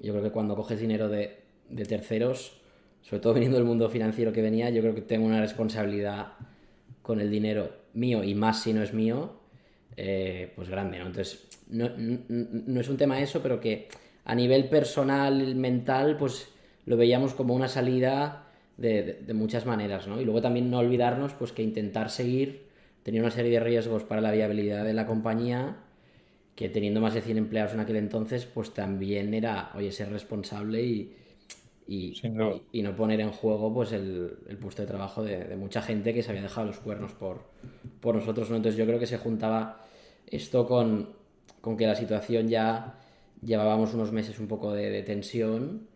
yo creo que cuando coges dinero de, de terceros, sobre todo viniendo del mundo financiero que venía, yo creo que tengo una responsabilidad con el dinero mío y más si no es mío, eh, pues grande, ¿no? Entonces, no, no, no es un tema eso, pero que a nivel personal, mental, pues lo veíamos como una salida de, de, de muchas maneras, ¿no? Y luego también no olvidarnos, pues que intentar seguir tenía una serie de riesgos para la viabilidad de la compañía que teniendo más de 100 empleados en aquel entonces, pues también era, oye, ser responsable y, y, no poner en juego pues el, el puesto de trabajo de, de, mucha gente que se había dejado los cuernos por, por nosotros, ¿no? Entonces yo creo que se juntaba esto con, con que la situación ya llevábamos unos meses un poco de, de tensión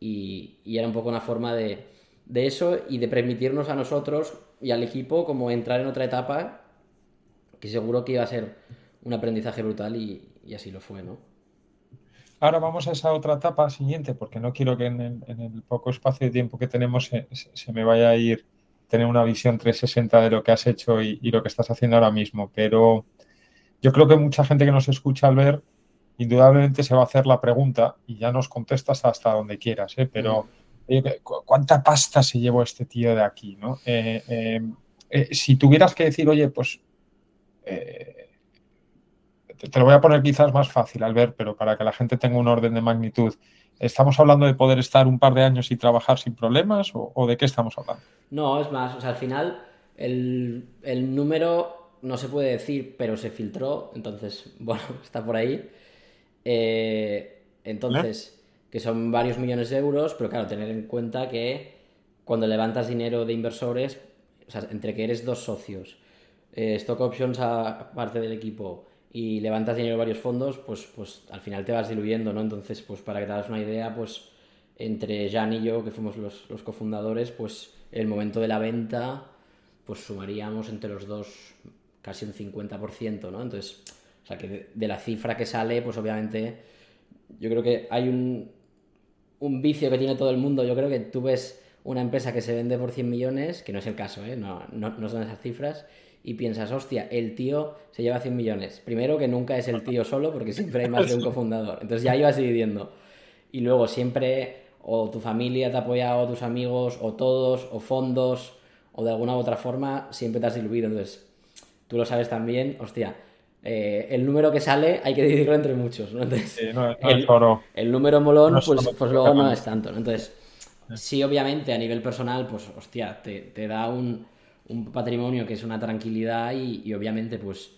y, y, era un poco una forma de, de eso y de permitirnos a nosotros y al equipo como entrar en otra etapa que seguro que iba a ser un aprendizaje brutal y, y así lo fue, ¿no? Ahora vamos a esa otra etapa siguiente, porque no quiero que en el, en el poco espacio de tiempo que tenemos se, se, me vaya a ir tener una visión 360 de lo que has hecho y, y, lo que estás haciendo ahora mismo. Pero yo creo que mucha gente que nos escucha al ver, indudablemente se va a hacer la pregunta y ya nos contestas hasta donde quieras, ¿eh? pero eh, ¿cuánta pasta se llevó este tío de aquí? ¿no? Eh, eh, si tuvieras que decir, oye, pues eh, te lo voy a poner quizás más fácil al ver, pero para que la gente tenga un orden de magnitud. ¿Estamos hablando de poder estar un par de años y trabajar sin problemas o, o de qué estamos hablando? No, es más, o sea, al final el, el, número no se puede decir, pero se filtró, entonces, [laughs] bueno, está por ahí. Eh, entonces, ¿Eh? Que son varios millones de euros, pero claro, tener en cuenta que cuando levantas dinero de inversores, o sea, entre que eres dos socios, eh, stock options a parte del equipo, y levantas dinero de varios fondos, pues, pues al final te vas diluyendo, ¿no? Entonces, pues para que te hagas una idea, pues entre Jan y yo, que fuimos los, los cofundadores, pues el momento de la venta, pues sumaríamos entre los dos casi un 50%, ¿no? Entonces, o sea que de, de la cifra que sale, pues obviamente yo creo que hay un, un vicio que tiene todo el mundo. Yo creo que tú ves una empresa que se vende por 100 millones, que no es el caso, ¿eh? no, no, no son esas cifras, y piensas, hostia, el tío se lleva 100 millones. Primero que nunca es el tío solo, porque siempre hay más de un cofundador. Entonces ya ibas dividiendo. Y luego siempre o tu familia te ha apoyado, o tus amigos, o todos, o fondos, o de alguna u otra forma, siempre te has diluido. Entonces, tú lo sabes también, hostia, eh, el número que sale hay que dividirlo entre muchos, ¿no? Entonces, sí, no, no el, solo, el, número molón, pues, pues, luego no es tanto, ¿no? Entonces, sí, obviamente, a nivel personal, pues, hostia, te, te da un un patrimonio que es una tranquilidad y, y, obviamente pues,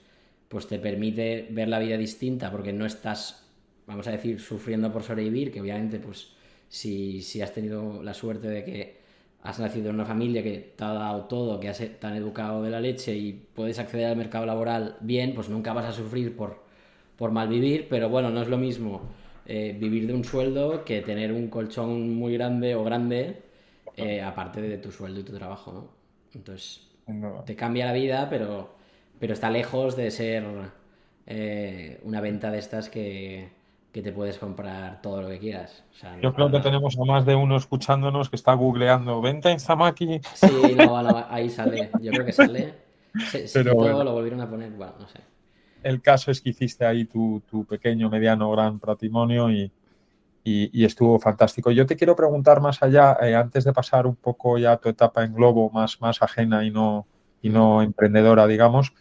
pues te permite ver la vida distinta porque no estás, vamos a decir, sufriendo por sobrevivir, que obviamente pues si, si has tenido la suerte de que has nacido en una familia que te ha dado todo, que has, te han educado de la leche y puedes acceder al mercado laboral bien, pues nunca vas a sufrir por, por malvivir, pero bueno, no es lo mismo eh, vivir de un sueldo que tener un colchón muy grande o grande, eh, aparte de tu sueldo y tu trabajo, ¿no? Entonces, no. te cambia la vida, pero, pero está lejos de ser eh, una venta de estas que, que, te puedes comprar todo lo que quieras. Yo creo que tenemos a más de uno escuchándonos que está googleando venta en Zamaki. Sí, no, ahí sale. Yo creo que sale. Pero lo volvieron a poner, bueno, no sé. El caso es que hiciste ahí tu, tu pequeño, mediano, gran patrimonio y, y, estuvo fantástico. Yo te quiero preguntar más allá, eh, antes de pasar un poco ya a tu etapa en Globo, más, más ajena y no, y no emprendedora, digamos,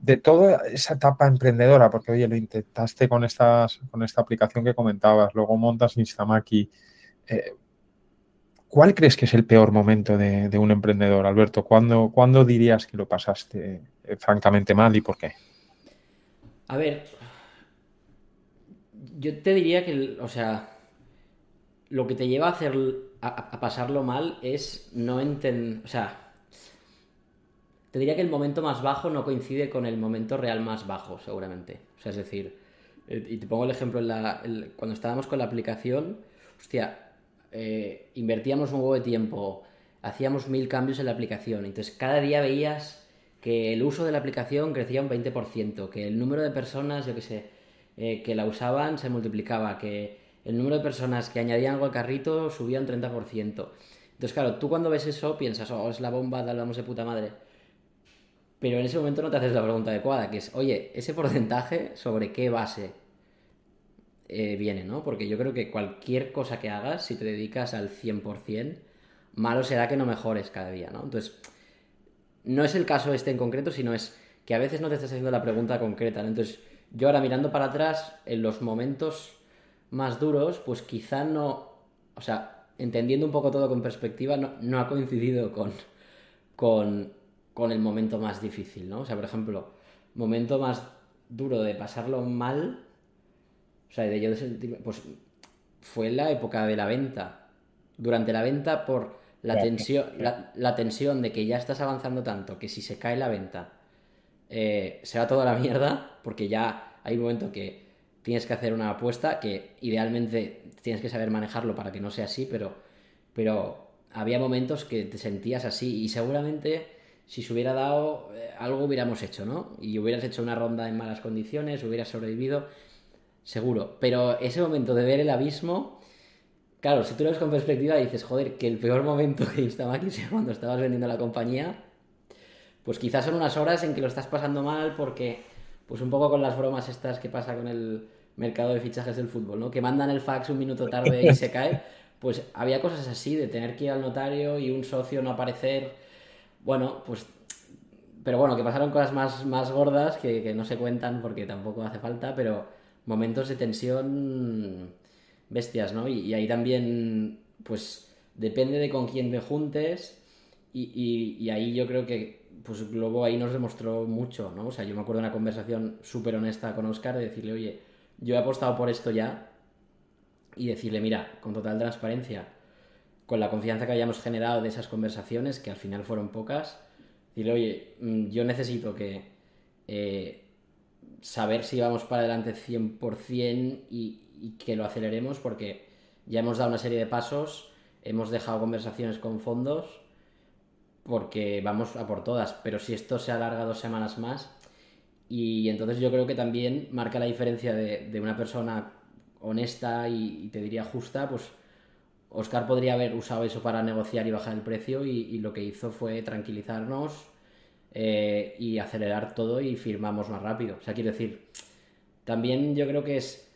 de toda esa etapa emprendedora, porque oye, lo intentaste con, estas, con esta aplicación que comentabas, luego montas Instamaki. Eh, ¿Cuál crees que es el peor momento de, un emprendedor, Alberto? ¿Cuándo, ¿Cuándo, dirías que lo pasaste eh, francamente mal y por qué? A ver, yo te diría que, o sea, lo que te lleva a hacer a, pasarlo mal es no entender, o sea, te diría que el momento más bajo no coincide con el momento real más bajo, seguramente. O sea, es decir, eh, y te pongo el ejemplo en la, cuando estábamos con la aplicación, hostia, eh, invertíamos un huevo de tiempo, hacíamos mil cambios en la aplicación, entonces cada día veías que el uso de la aplicación crecía un 20%, que el número de personas, yo qué sé, eh, que la usaban se multiplicaba, que el número de personas que añadían algo al carrito subía un 30%. Entonces, claro, tú cuando ves eso piensas, oh, es la bomba, hablamos de puta madre. Pero en ese momento no te haces la pregunta adecuada, que es, oye, ese porcentaje sobre qué base eh, viene, ¿no? Porque yo creo que cualquier cosa que hagas, si te dedicas al 100%, malo será que no mejores cada día, ¿no? Entonces, no es el caso este en concreto, sino es que a veces no te estás haciendo la pregunta concreta, ¿no? Entonces, yo ahora mirando para atrás, en los momentos más duros, pues quizá no, o sea, entendiendo un poco todo con perspectiva, no, ha coincidido con, con, con, el momento más difícil, ¿no? O sea, por ejemplo, momento más duro de pasarlo mal, o sea, de yo de sentirme, pues fue la época de la venta. Durante la venta, por la tensión, la tensión de que ya estás avanzando tanto, que si se cae la venta, eh, se va toda la mierda, porque ya hay un momento que tienes que hacer una apuesta que idealmente tienes que saber manejarlo para que no sea así, pero, pero había momentos que te sentías así y seguramente si se hubiera dado eh, algo hubiéramos hecho, ¿no? Y hubieras hecho una ronda en malas condiciones, hubieras sobrevivido, seguro. Pero ese momento de ver el abismo, claro, si tú lo ves con perspectiva dices, joder, que el peor momento que aquí sea cuando estabas vendiendo la compañía pues quizás son unas horas en que lo estás pasando mal porque, pues un poco con las bromas estas que pasa con el mercado de fichajes del fútbol, ¿no? Que mandan el fax un minuto tarde y se cae. [laughs] Pues había cosas así, de tener que ir al notario y un socio no aparecer. Bueno, pues... Pero bueno, que pasaron cosas más, más gordas que, no se cuentan porque tampoco hace falta, pero momentos de tensión bestias, ¿no? Y, ahí también, pues, depende de con quién te juntes y, y ahí yo creo que pues Globo ahí nos demostró mucho, ¿no? O sea, yo me acuerdo de una conversación súper honesta con Oscar de decirle, oye, yo he apostado por esto ya y decirle, mira, con total transparencia, con la confianza que hayamos generado de esas conversaciones, que al final fueron pocas, decirle, oye, mm, yo necesito que eh, saber si vamos para adelante 100% y, y que lo aceleremos porque ya hemos dado una serie de pasos, hemos dejado conversaciones con fondos porque vamos a por todas, pero si esto se alarga dos semanas más, y entonces yo creo que también marca la diferencia de, una persona honesta y, te diría justa, pues Oscar podría haber usado eso para negociar y bajar el precio y, lo que hizo fue tranquilizarnos eh, y acelerar todo y firmamos más rápido. O sea, quiero decir, también yo creo que es...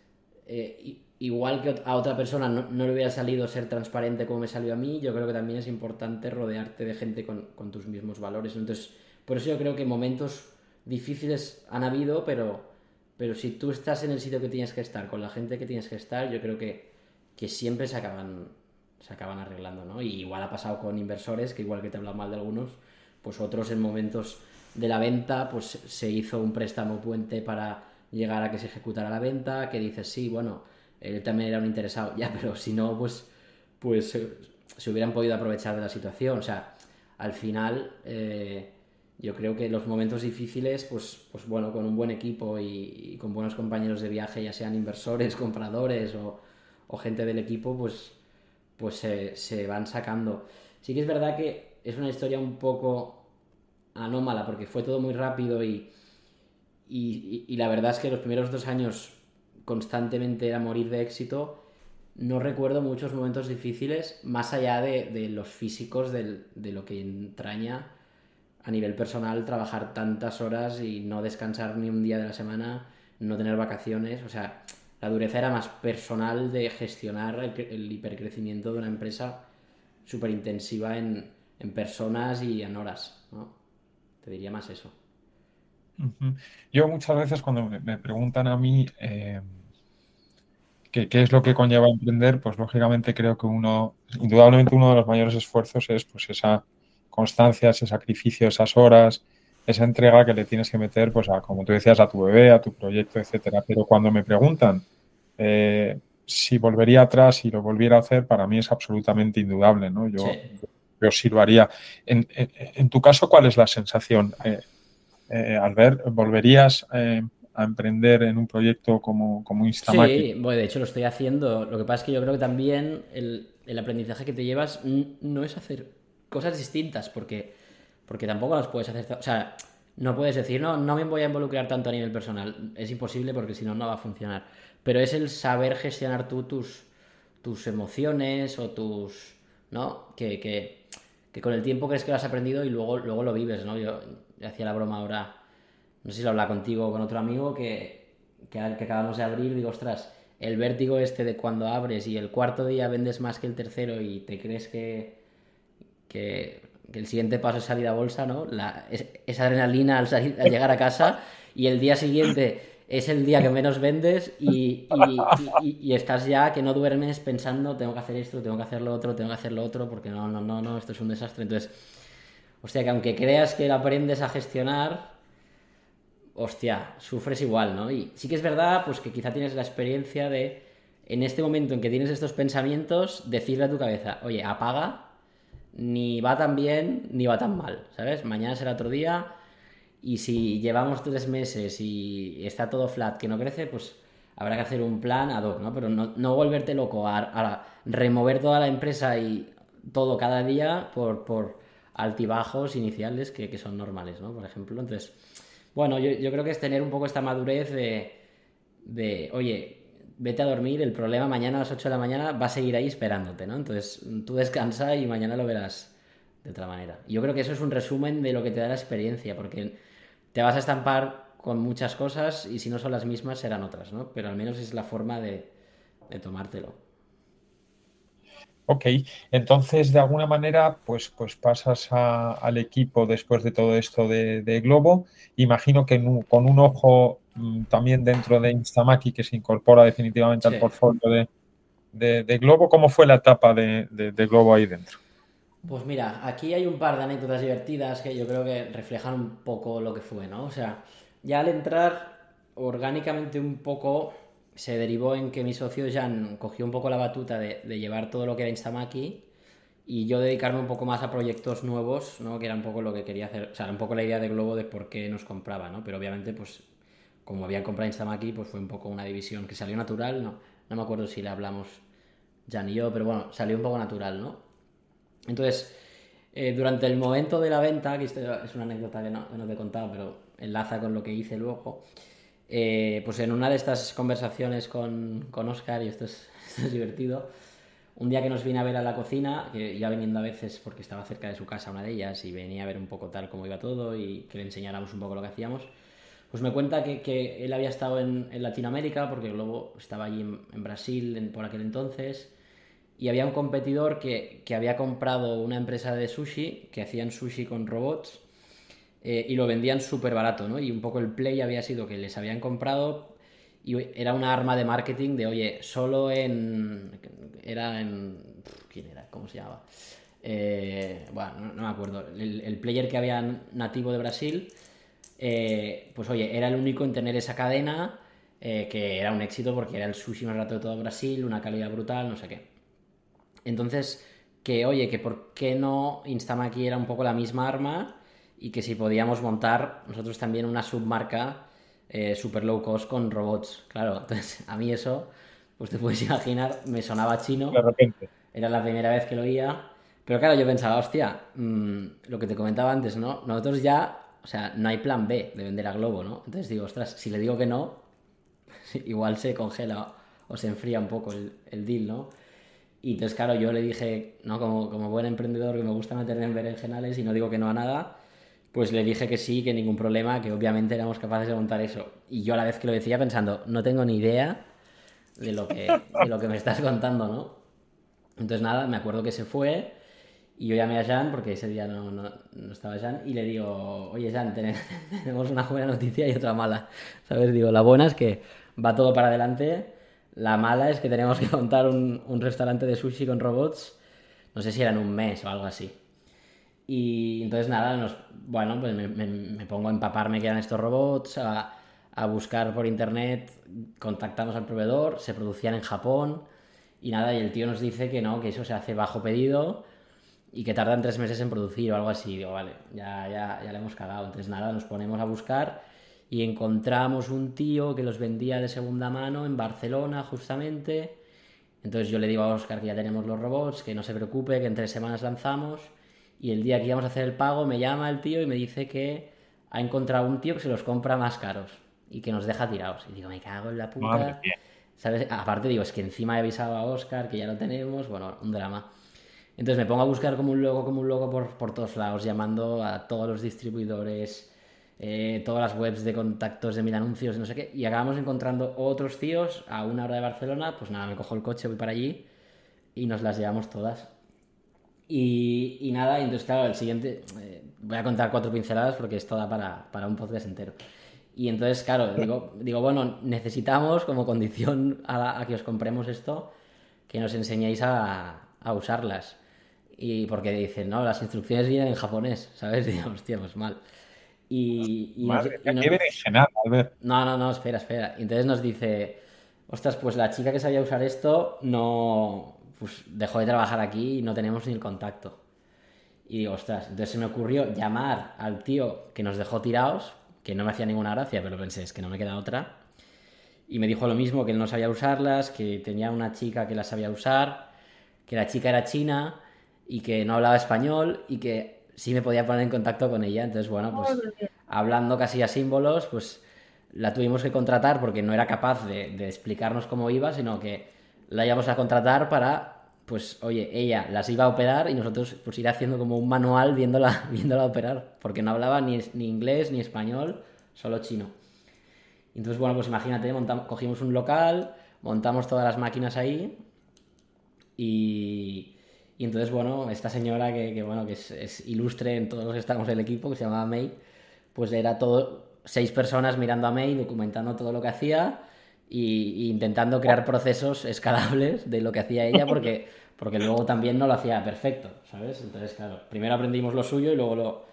Eh, igual que a otra persona no, le hubiera salido ser transparente como me salió a mí, yo creo que también es importante rodearte de gente con, tus mismos valores. Entonces, por eso yo creo que momentos difíciles han habido, pero, pero si tú estás en el sitio que tienes que estar, con la gente que tienes que estar, yo creo que, que siempre se acaban, se acaban arreglando, ¿no? Y igual ha pasado con inversores, que igual que te he hablado mal de algunos, pues otros en momentos de la venta, pues se hizo un préstamo puente para llegar a que se ejecutara la venta, que dices, sí, bueno, él también era un interesado, [laughs] ya, pero si no, pues, pues eh, se hubieran podido aprovechar de la situación. O sea, al final, eh, yo creo que los momentos difíciles, pues, pues bueno, con un buen equipo y, con buenos compañeros de viaje, ya sean inversores, [laughs] compradores o, gente del equipo, pues, pues se, van sacando. Sí que es verdad que es una historia un poco anómala, porque fue todo muy rápido y, y, la verdad es que los primeros dos años constantemente era morir de éxito. No recuerdo muchos momentos difíciles, más allá de, los físicos, de lo que entraña a nivel personal trabajar tantas horas y no descansar ni un día de la semana, no tener vacaciones. O sea, la dureza era más personal de gestionar el, hipercrecimiento de una empresa súper intensiva en, personas y en horas. ¿no? Te diría más eso. Yo muchas veces cuando me preguntan a mí eh, qué, es lo que conlleva emprender, pues lógicamente creo que uno, indudablemente uno de los mayores esfuerzos es pues esa constancia, ese sacrificio, esas horas, esa entrega que le tienes que meter, pues a, como tú decías, a tu bebé, a tu proyecto, etcétera. Pero cuando me preguntan eh, si volvería atrás y lo volviera a hacer, para mí es absolutamente indudable, ¿no? Yo, yo, sí lo haría. En, tu caso, ¿cuál es la sensación? Eh, eh, Albert, ¿volverías eh, a emprender en un proyecto como, como Instamaki? Sí, bueno, de hecho lo estoy haciendo. Lo que pasa es que yo creo que también el, aprendizaje que te llevas no es hacer cosas distintas, porque, porque tampoco las puedes hacer. O sea, no puedes decir, no, no me voy a involucrar tanto a nivel personal. Es imposible porque si no, no va a funcionar. Pero es el saber gestionar tú tus, tus emociones o tus. ¿No? Que, que, que con el tiempo crees que lo has aprendido y luego, luego lo vives, ¿no? Yo, hacía la broma ahora, no sé si lo habla contigo o con otro amigo, que, que, acabamos de abrir, digo, ostras, el vértigo este de cuando abres y el cuarto día vendes más que el tercero y te crees que, que, el siguiente paso es salir a bolsa, ¿no? Esa adrenalina al, salir, al llegar a casa y el día siguiente es el día que menos vendes y, y, estás ya que no duermes pensando, tengo que hacer esto, tengo que hacer lo otro, tengo que hacer lo otro, porque no, no, no, no, esto es un desastre. Entonces, Hostia, que aunque creas que lo aprendes a gestionar, hostia, sufres igual, ¿no? Y sí que es verdad, pues que quizá tienes la experiencia de, en este momento en que tienes estos pensamientos, decirle a tu cabeza, oye, apaga, ni va tan bien, ni va tan mal, ¿sabes? Mañana será otro día, y si llevamos tres meses y está todo flat, que no crece, pues habrá que hacer un plan ad hoc, ¿no? Pero no, volverte loco a, remover toda la empresa y todo cada día por, altibajos iniciales que, son normales, ¿no? Por ejemplo. Entonces, bueno, yo, creo que es tener un poco esta madurez de, oye, vete a dormir, el problema mañana a las 8 de la mañana va a seguir ahí esperándote, ¿no? Entonces, tú descansa y mañana lo verás de otra manera. Yo creo que eso es un resumen de lo que te da la experiencia, porque te vas a estampar con muchas cosas y si no son las mismas serán otras, ¿no? Pero al menos es la forma de tomártelo. Ok, entonces de alguna manera pues, pues pasas al equipo después de todo esto de, Globo. Imagino que con un ojo también dentro de Instamaki que se incorpora definitivamente al portfolio de, Globo. ¿Cómo fue la etapa de, Globo ahí dentro? Pues mira, aquí hay un par de anécdotas divertidas que yo creo que reflejan un poco lo que fue, ¿no? O sea, ya al entrar orgánicamente un poco se derivó en que mi socio Jan cogió un poco la batuta de, llevar todo lo que era Instamaki y yo dedicarme un poco más a proyectos nuevos, ¿no? Que era un poco lo que quería hacer, o sea, un poco la idea de Globo de por qué nos compraba, ¿no? Pero obviamente, pues, como habían comprado Instamaki, pues fue un poco una división que salió natural, ¿no? No me acuerdo si le hablamos Jan y yo, pero bueno, salió un poco natural, ¿no? Entonces, eh, durante el momento de la venta, que esto es una anécdota que no, que no te he contado, pero enlaza con lo que hice luego, eh, pues en una de estas conversaciones con, con Oscar, y esto es, [laughs] divertido, un día que nos vine a ver a la cocina, que ya viniendo a veces porque estaba cerca de su casa una de ellas y venía a ver un poco tal cómo iba todo y que le enseñáramos un poco lo que hacíamos, pues me cuenta que, él había estado en, Latinoamérica, porque Globo estaba allí en, Brasil por aquel entonces, y había un competidor que, había comprado una empresa de sushi, que hacían sushi con robots, eh, y lo vendían súper barato, ¿no? Y un poco el play había sido que les habían comprado y era una arma de marketing de, oye, solo en... Era en... ¿Quién era? ¿Cómo se llamaba? Eh, bueno, no, me acuerdo. El, player que había nativo de Brasil, eh, pues oye, era el único en tener esa cadena, que era un éxito porque era el sushi más barato de todo Brasil, una calidad brutal, no sé qué. Entonces, que oye, que por qué no Instamaki era un poco la misma arma y que si podíamos montar nosotros también una submarca eh, super low cost con robots. Claro, [laughs] entonces a mí eso, pues te puedes imaginar, me sonaba chino. De repente. Era la primera vez que lo oía. Pero claro, yo pensaba, hostia, mm, lo que te comentaba antes, ¿no? Nosotros ya o sea, no hay plan B de vender a Globo, ¿no? Entonces digo, ostras, si le digo que no, [laughs] igual se congela o se enfría un poco el, el deal, ¿no? Y entonces, claro, yo le dije, ¿no? Como, como buen emprendedor que me gusta meterme en berenjenales y no digo que no a nada, pues le dije que sí, que ningún problema, que obviamente éramos capaces de montar eso. Y yo a la vez que lo decía pensando, no tengo ni idea de lo que, de lo que me estás contando, ¿no? Entonces nada, me acuerdo que se fue y yo llamé a Jan, porque ese día no, no, no estaba Jan, y le digo, oye Jan, [laughs] tenemos una buena noticia y otra mala. ¿Sabes? Digo, la buena es que va todo para adelante la mala es que tenemos que montar un, un, restaurante de sushi con robots, no sé si eran un mes o algo así. Y entonces nada, nos, bueno, pues me, pongo a empaparme que estos robots, a, a, buscar por internet, contactamos al proveedor, se producían en Japón y nada, y el tío nos dice que no, que eso se hace bajo pedido y que tardan tres meses en producir o algo así. Digo, vale, ya, ya, ya le hemos cagado. Entonces nada, nos ponemos a buscar y encontramos un tío que los vendía de segunda mano en Barcelona justamente. Entonces yo le digo a Oscar que ya tenemos los robots, que no se preocupe, que en tres semanas lanzamos. Y el día que íbamos a hacer el pago me llama el tío y me dice que ha encontrado un tío que se los compra más caros y que nos deja tirados. Y digo, me cago en la puta. ¿Sabes? Aparte digo, es que encima he avisado a Oscar que ya lo tenemos. Bueno, un drama. Entonces me pongo a buscar como un loco, como un loco por, por todos lados, llamando a todos los distribuidores, eh, todas las webs de contactos de mil anuncios no sé qué, y acabamos encontrando otros tíos a una hora de Barcelona, pues nada, me cojo el coche, voy para allí y nos las llevamos todas. Y, y nada, entonces claro, el siguiente, eh, voy a contar cuatro pinceladas porque es toda para, para un podcast entero. Y entonces, claro, [laughs] digo, digo bueno, necesitamos como condición a, la, a, que os compremos esto, que nos enseñéis a, a usarlas. Y porque dicen, no, las instrucciones vienen en japonés, [laughs] ¿sabes? Digo, hostia, pues mal. Y, y, Madre, nos, y nos, Albert. No, no, no, espera, espera. Entonces nos dice, ostras, pues la chica que sabía usar esto no, pues dejó de trabajar aquí y no tenemos ni el contacto. Y digo, ostras, entonces se me ocurrió llamar al tío que nos dejó tirados, que no me hacía ninguna gracia, pero pensé, es que no me queda otra. Y me dijo lo mismo, que él no sabía usarlas, que tenía una chica que las sabía usar, que la chica era china y que no hablaba español y que sí me podía poner en contacto con ella. Entonces, bueno, pues hablando casi a símbolos, pues la tuvimos que contratar porque no era capaz de, de, explicarnos cómo iba, sino que la íbamos a contratar para, pues, oye, ella las iba a operar y nosotros pues ir haciendo como un manual viéndola, [laughs] viéndola operar, porque no hablaba ni, ni inglés ni español, solo chino. Entonces, bueno, pues imagínate, montamos, cogimos un local, montamos todas las máquinas ahí y, y entonces, bueno, esta señora que, bueno, que es, ilustre en todos los que estamos en el equipo, que se llamaba May, pues era todo, seis personas mirando a May, documentando todo lo que hacía y intentando crear procesos escalables de lo que hacía ella, porque, porque luego también no lo hacía perfecto, ¿sabes? Entonces, claro, primero aprendimos lo suyo y luego lo,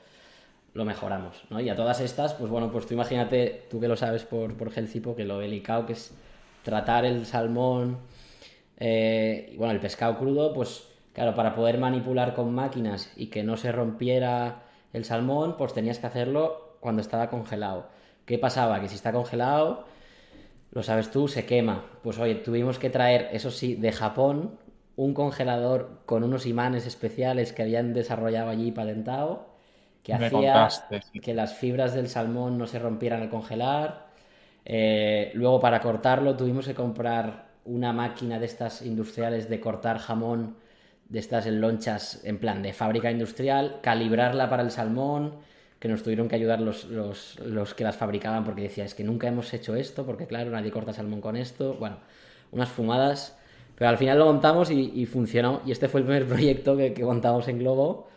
lo mejoramos, ¿no? Y a todas estas, pues bueno, pues tú imagínate, tú que lo sabes por, por Gelcipo, que lo delicado que es tratar el salmón, eh, bueno, el pescado crudo, pues Claro, para poder manipular con máquinas y que no se rompiera el salmón, pues tenías que hacerlo cuando estaba congelado. ¿Qué pasaba? Que si está congelado, lo sabes tú, se quema. Pues oye, tuvimos que traer, eso sí, de Japón, un congelador con unos imanes especiales que habían desarrollado allí patentado, que Me hacía contaste, sí. que las fibras del salmón no se rompieran al congelar. Eh, luego para cortarlo tuvimos que comprar una máquina de estas industriales de cortar jamón de estas lonchas en plan de fábrica industrial, calibrarla para el salmón, que nos tuvieron que ayudar los, los, los, que las fabricaban porque decía, es que nunca hemos hecho esto, porque claro, nadie corta salmón con esto, bueno, unas fumadas, pero al final lo montamos y, y funcionó, y este fue el primer [laughs] proyecto que, que montamos en Globo,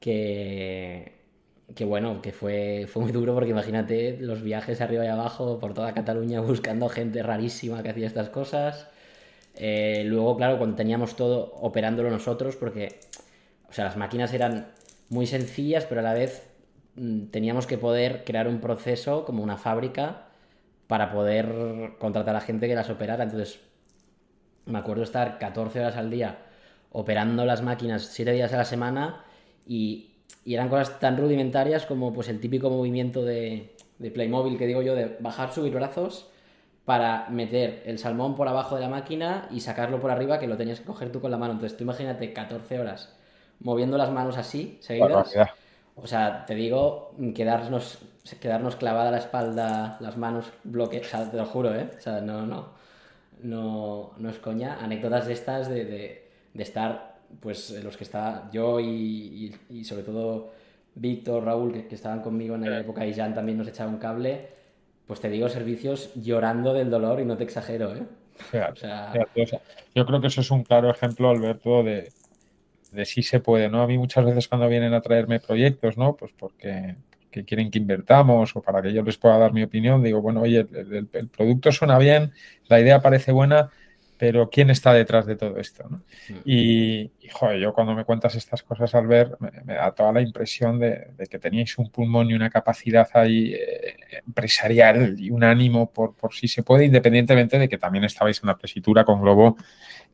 que, que bueno, que fue, fue muy duro porque imagínate los viajes arriba y abajo por toda Cataluña [laughs] buscando gente rarísima que hacía estas cosas. Eh, luego, claro, cuando teníamos todo operándolo nosotros, porque, o sea, las máquinas eran muy sencillas, pero a la vez mmm, teníamos que poder crear un proceso como una fábrica para poder contratar a gente que las operara. Entonces, me acuerdo estar 14 horas al día operando las máquinas 7 días a la semana y, y, eran cosas tan rudimentarias como pues el típico movimiento de, de Playmobil que digo yo, de bajar, subir brazos para meter el salmón por abajo de la máquina y sacarlo por arriba, que lo tenías que coger tú con la mano. Entonces tú imagínate 14 horas moviendo las manos así, seguidas, O sea, te digo, quedarnos, quedarnos clavada la espalda, las manos bloque, o sea, te lo juro, ¿eh? O sea, no, no, no, no es coña. Anécdotas de estas de, de, de estar, pues, los que estaba yo y, y, y sobre todo Víctor, Raúl, que, que, estaban conmigo en la época y Jan también nos echaba un cable, pues te digo, servicios llorando del dolor y no te exagero, ¿eh? Fíjate, o sea... Fíjate, yo creo que eso es un claro ejemplo, Alberto, de, de si se puede, ¿no? A mí muchas veces cuando vienen a traerme proyectos, ¿no? Pues porque, porque quieren que invertamos o para que yo les pueda dar mi opinión, digo, bueno, oye, el, el, el producto suena bien, la idea parece buena, pero ¿quién está detrás de todo esto? ¿no? Mm. Y, y, joder, yo cuando me cuentas estas cosas al ver, me, me da toda la impresión de, de, que teníais un pulmón y una capacidad ahí eh, empresarial y un ánimo por, por si se puede, independientemente de que también estabais en la tesitura con Globo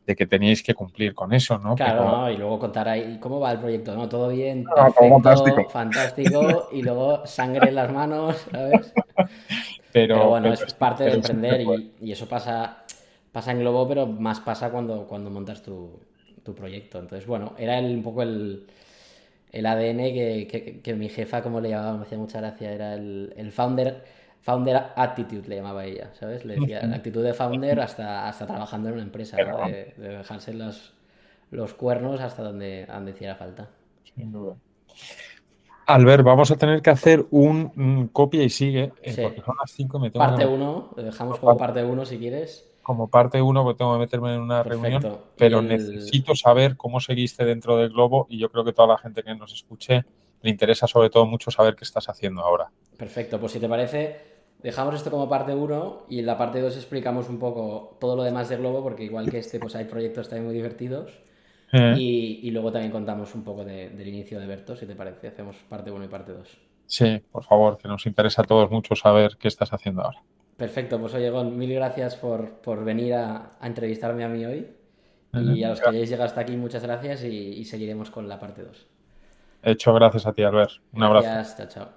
de que teníais que cumplir con eso, ¿no? Claro. ¿no? y luego contar ahí cómo va el proyecto, ¿no? Todo bien, no, perfecto, fantástico. fantástico, y luego sangre en las manos, ¿sabes? [laughs] Pero, pero bueno, pero, es parte de emprender y, y, eso pasa, pasa en Globo, pero más pasa cuando, cuando montas tu, tu proyecto. Entonces, bueno, era el, un poco el, el ADN que, que, que, mi jefa, como le llamaba, me hacía mucha gracia, era el, el founder Founder Attitude le llamaba ella, ¿sabes? Le decía, la actitud de founder hasta, hasta trabajando en una empresa, ¿no? de, de, dejarse los, los cuernos hasta donde, donde hiciera falta. Sin duda. Albert, vamos a tener que hacer un, un copia y sigue, eh, sí. porque son las 5 me tengo Parte 1, que... dejamos como parte 1 si quieres. Como parte 1, porque tengo que meterme en una Perfecto. reunión, pero el... necesito saber cómo seguiste dentro del globo y yo creo que toda la gente que nos escuche le interesa sobre todo mucho saber qué estás haciendo ahora. Perfecto, pues si te parece, dejamos esto como parte 1 y en la parte 2 explicamos un poco todo lo demás de Globo, porque igual que este, pues hay proyectos también muy divertidos. Eh. Y, y, luego también contamos un poco de, del inicio de Berto, si te parece. Hacemos parte 1 y parte 2. Sí, por favor, que nos interesa a todos mucho saber qué estás haciendo ahora. Perfecto, pues oye, Gon, mil gracias por, por venir a, a, entrevistarme a mí hoy. Y a los que hayáis llegado hasta aquí, muchas gracias y, y seguiremos con la parte 2. Hecho, gracias a ti, Albert. Un gracias, abrazo. Chao, chao.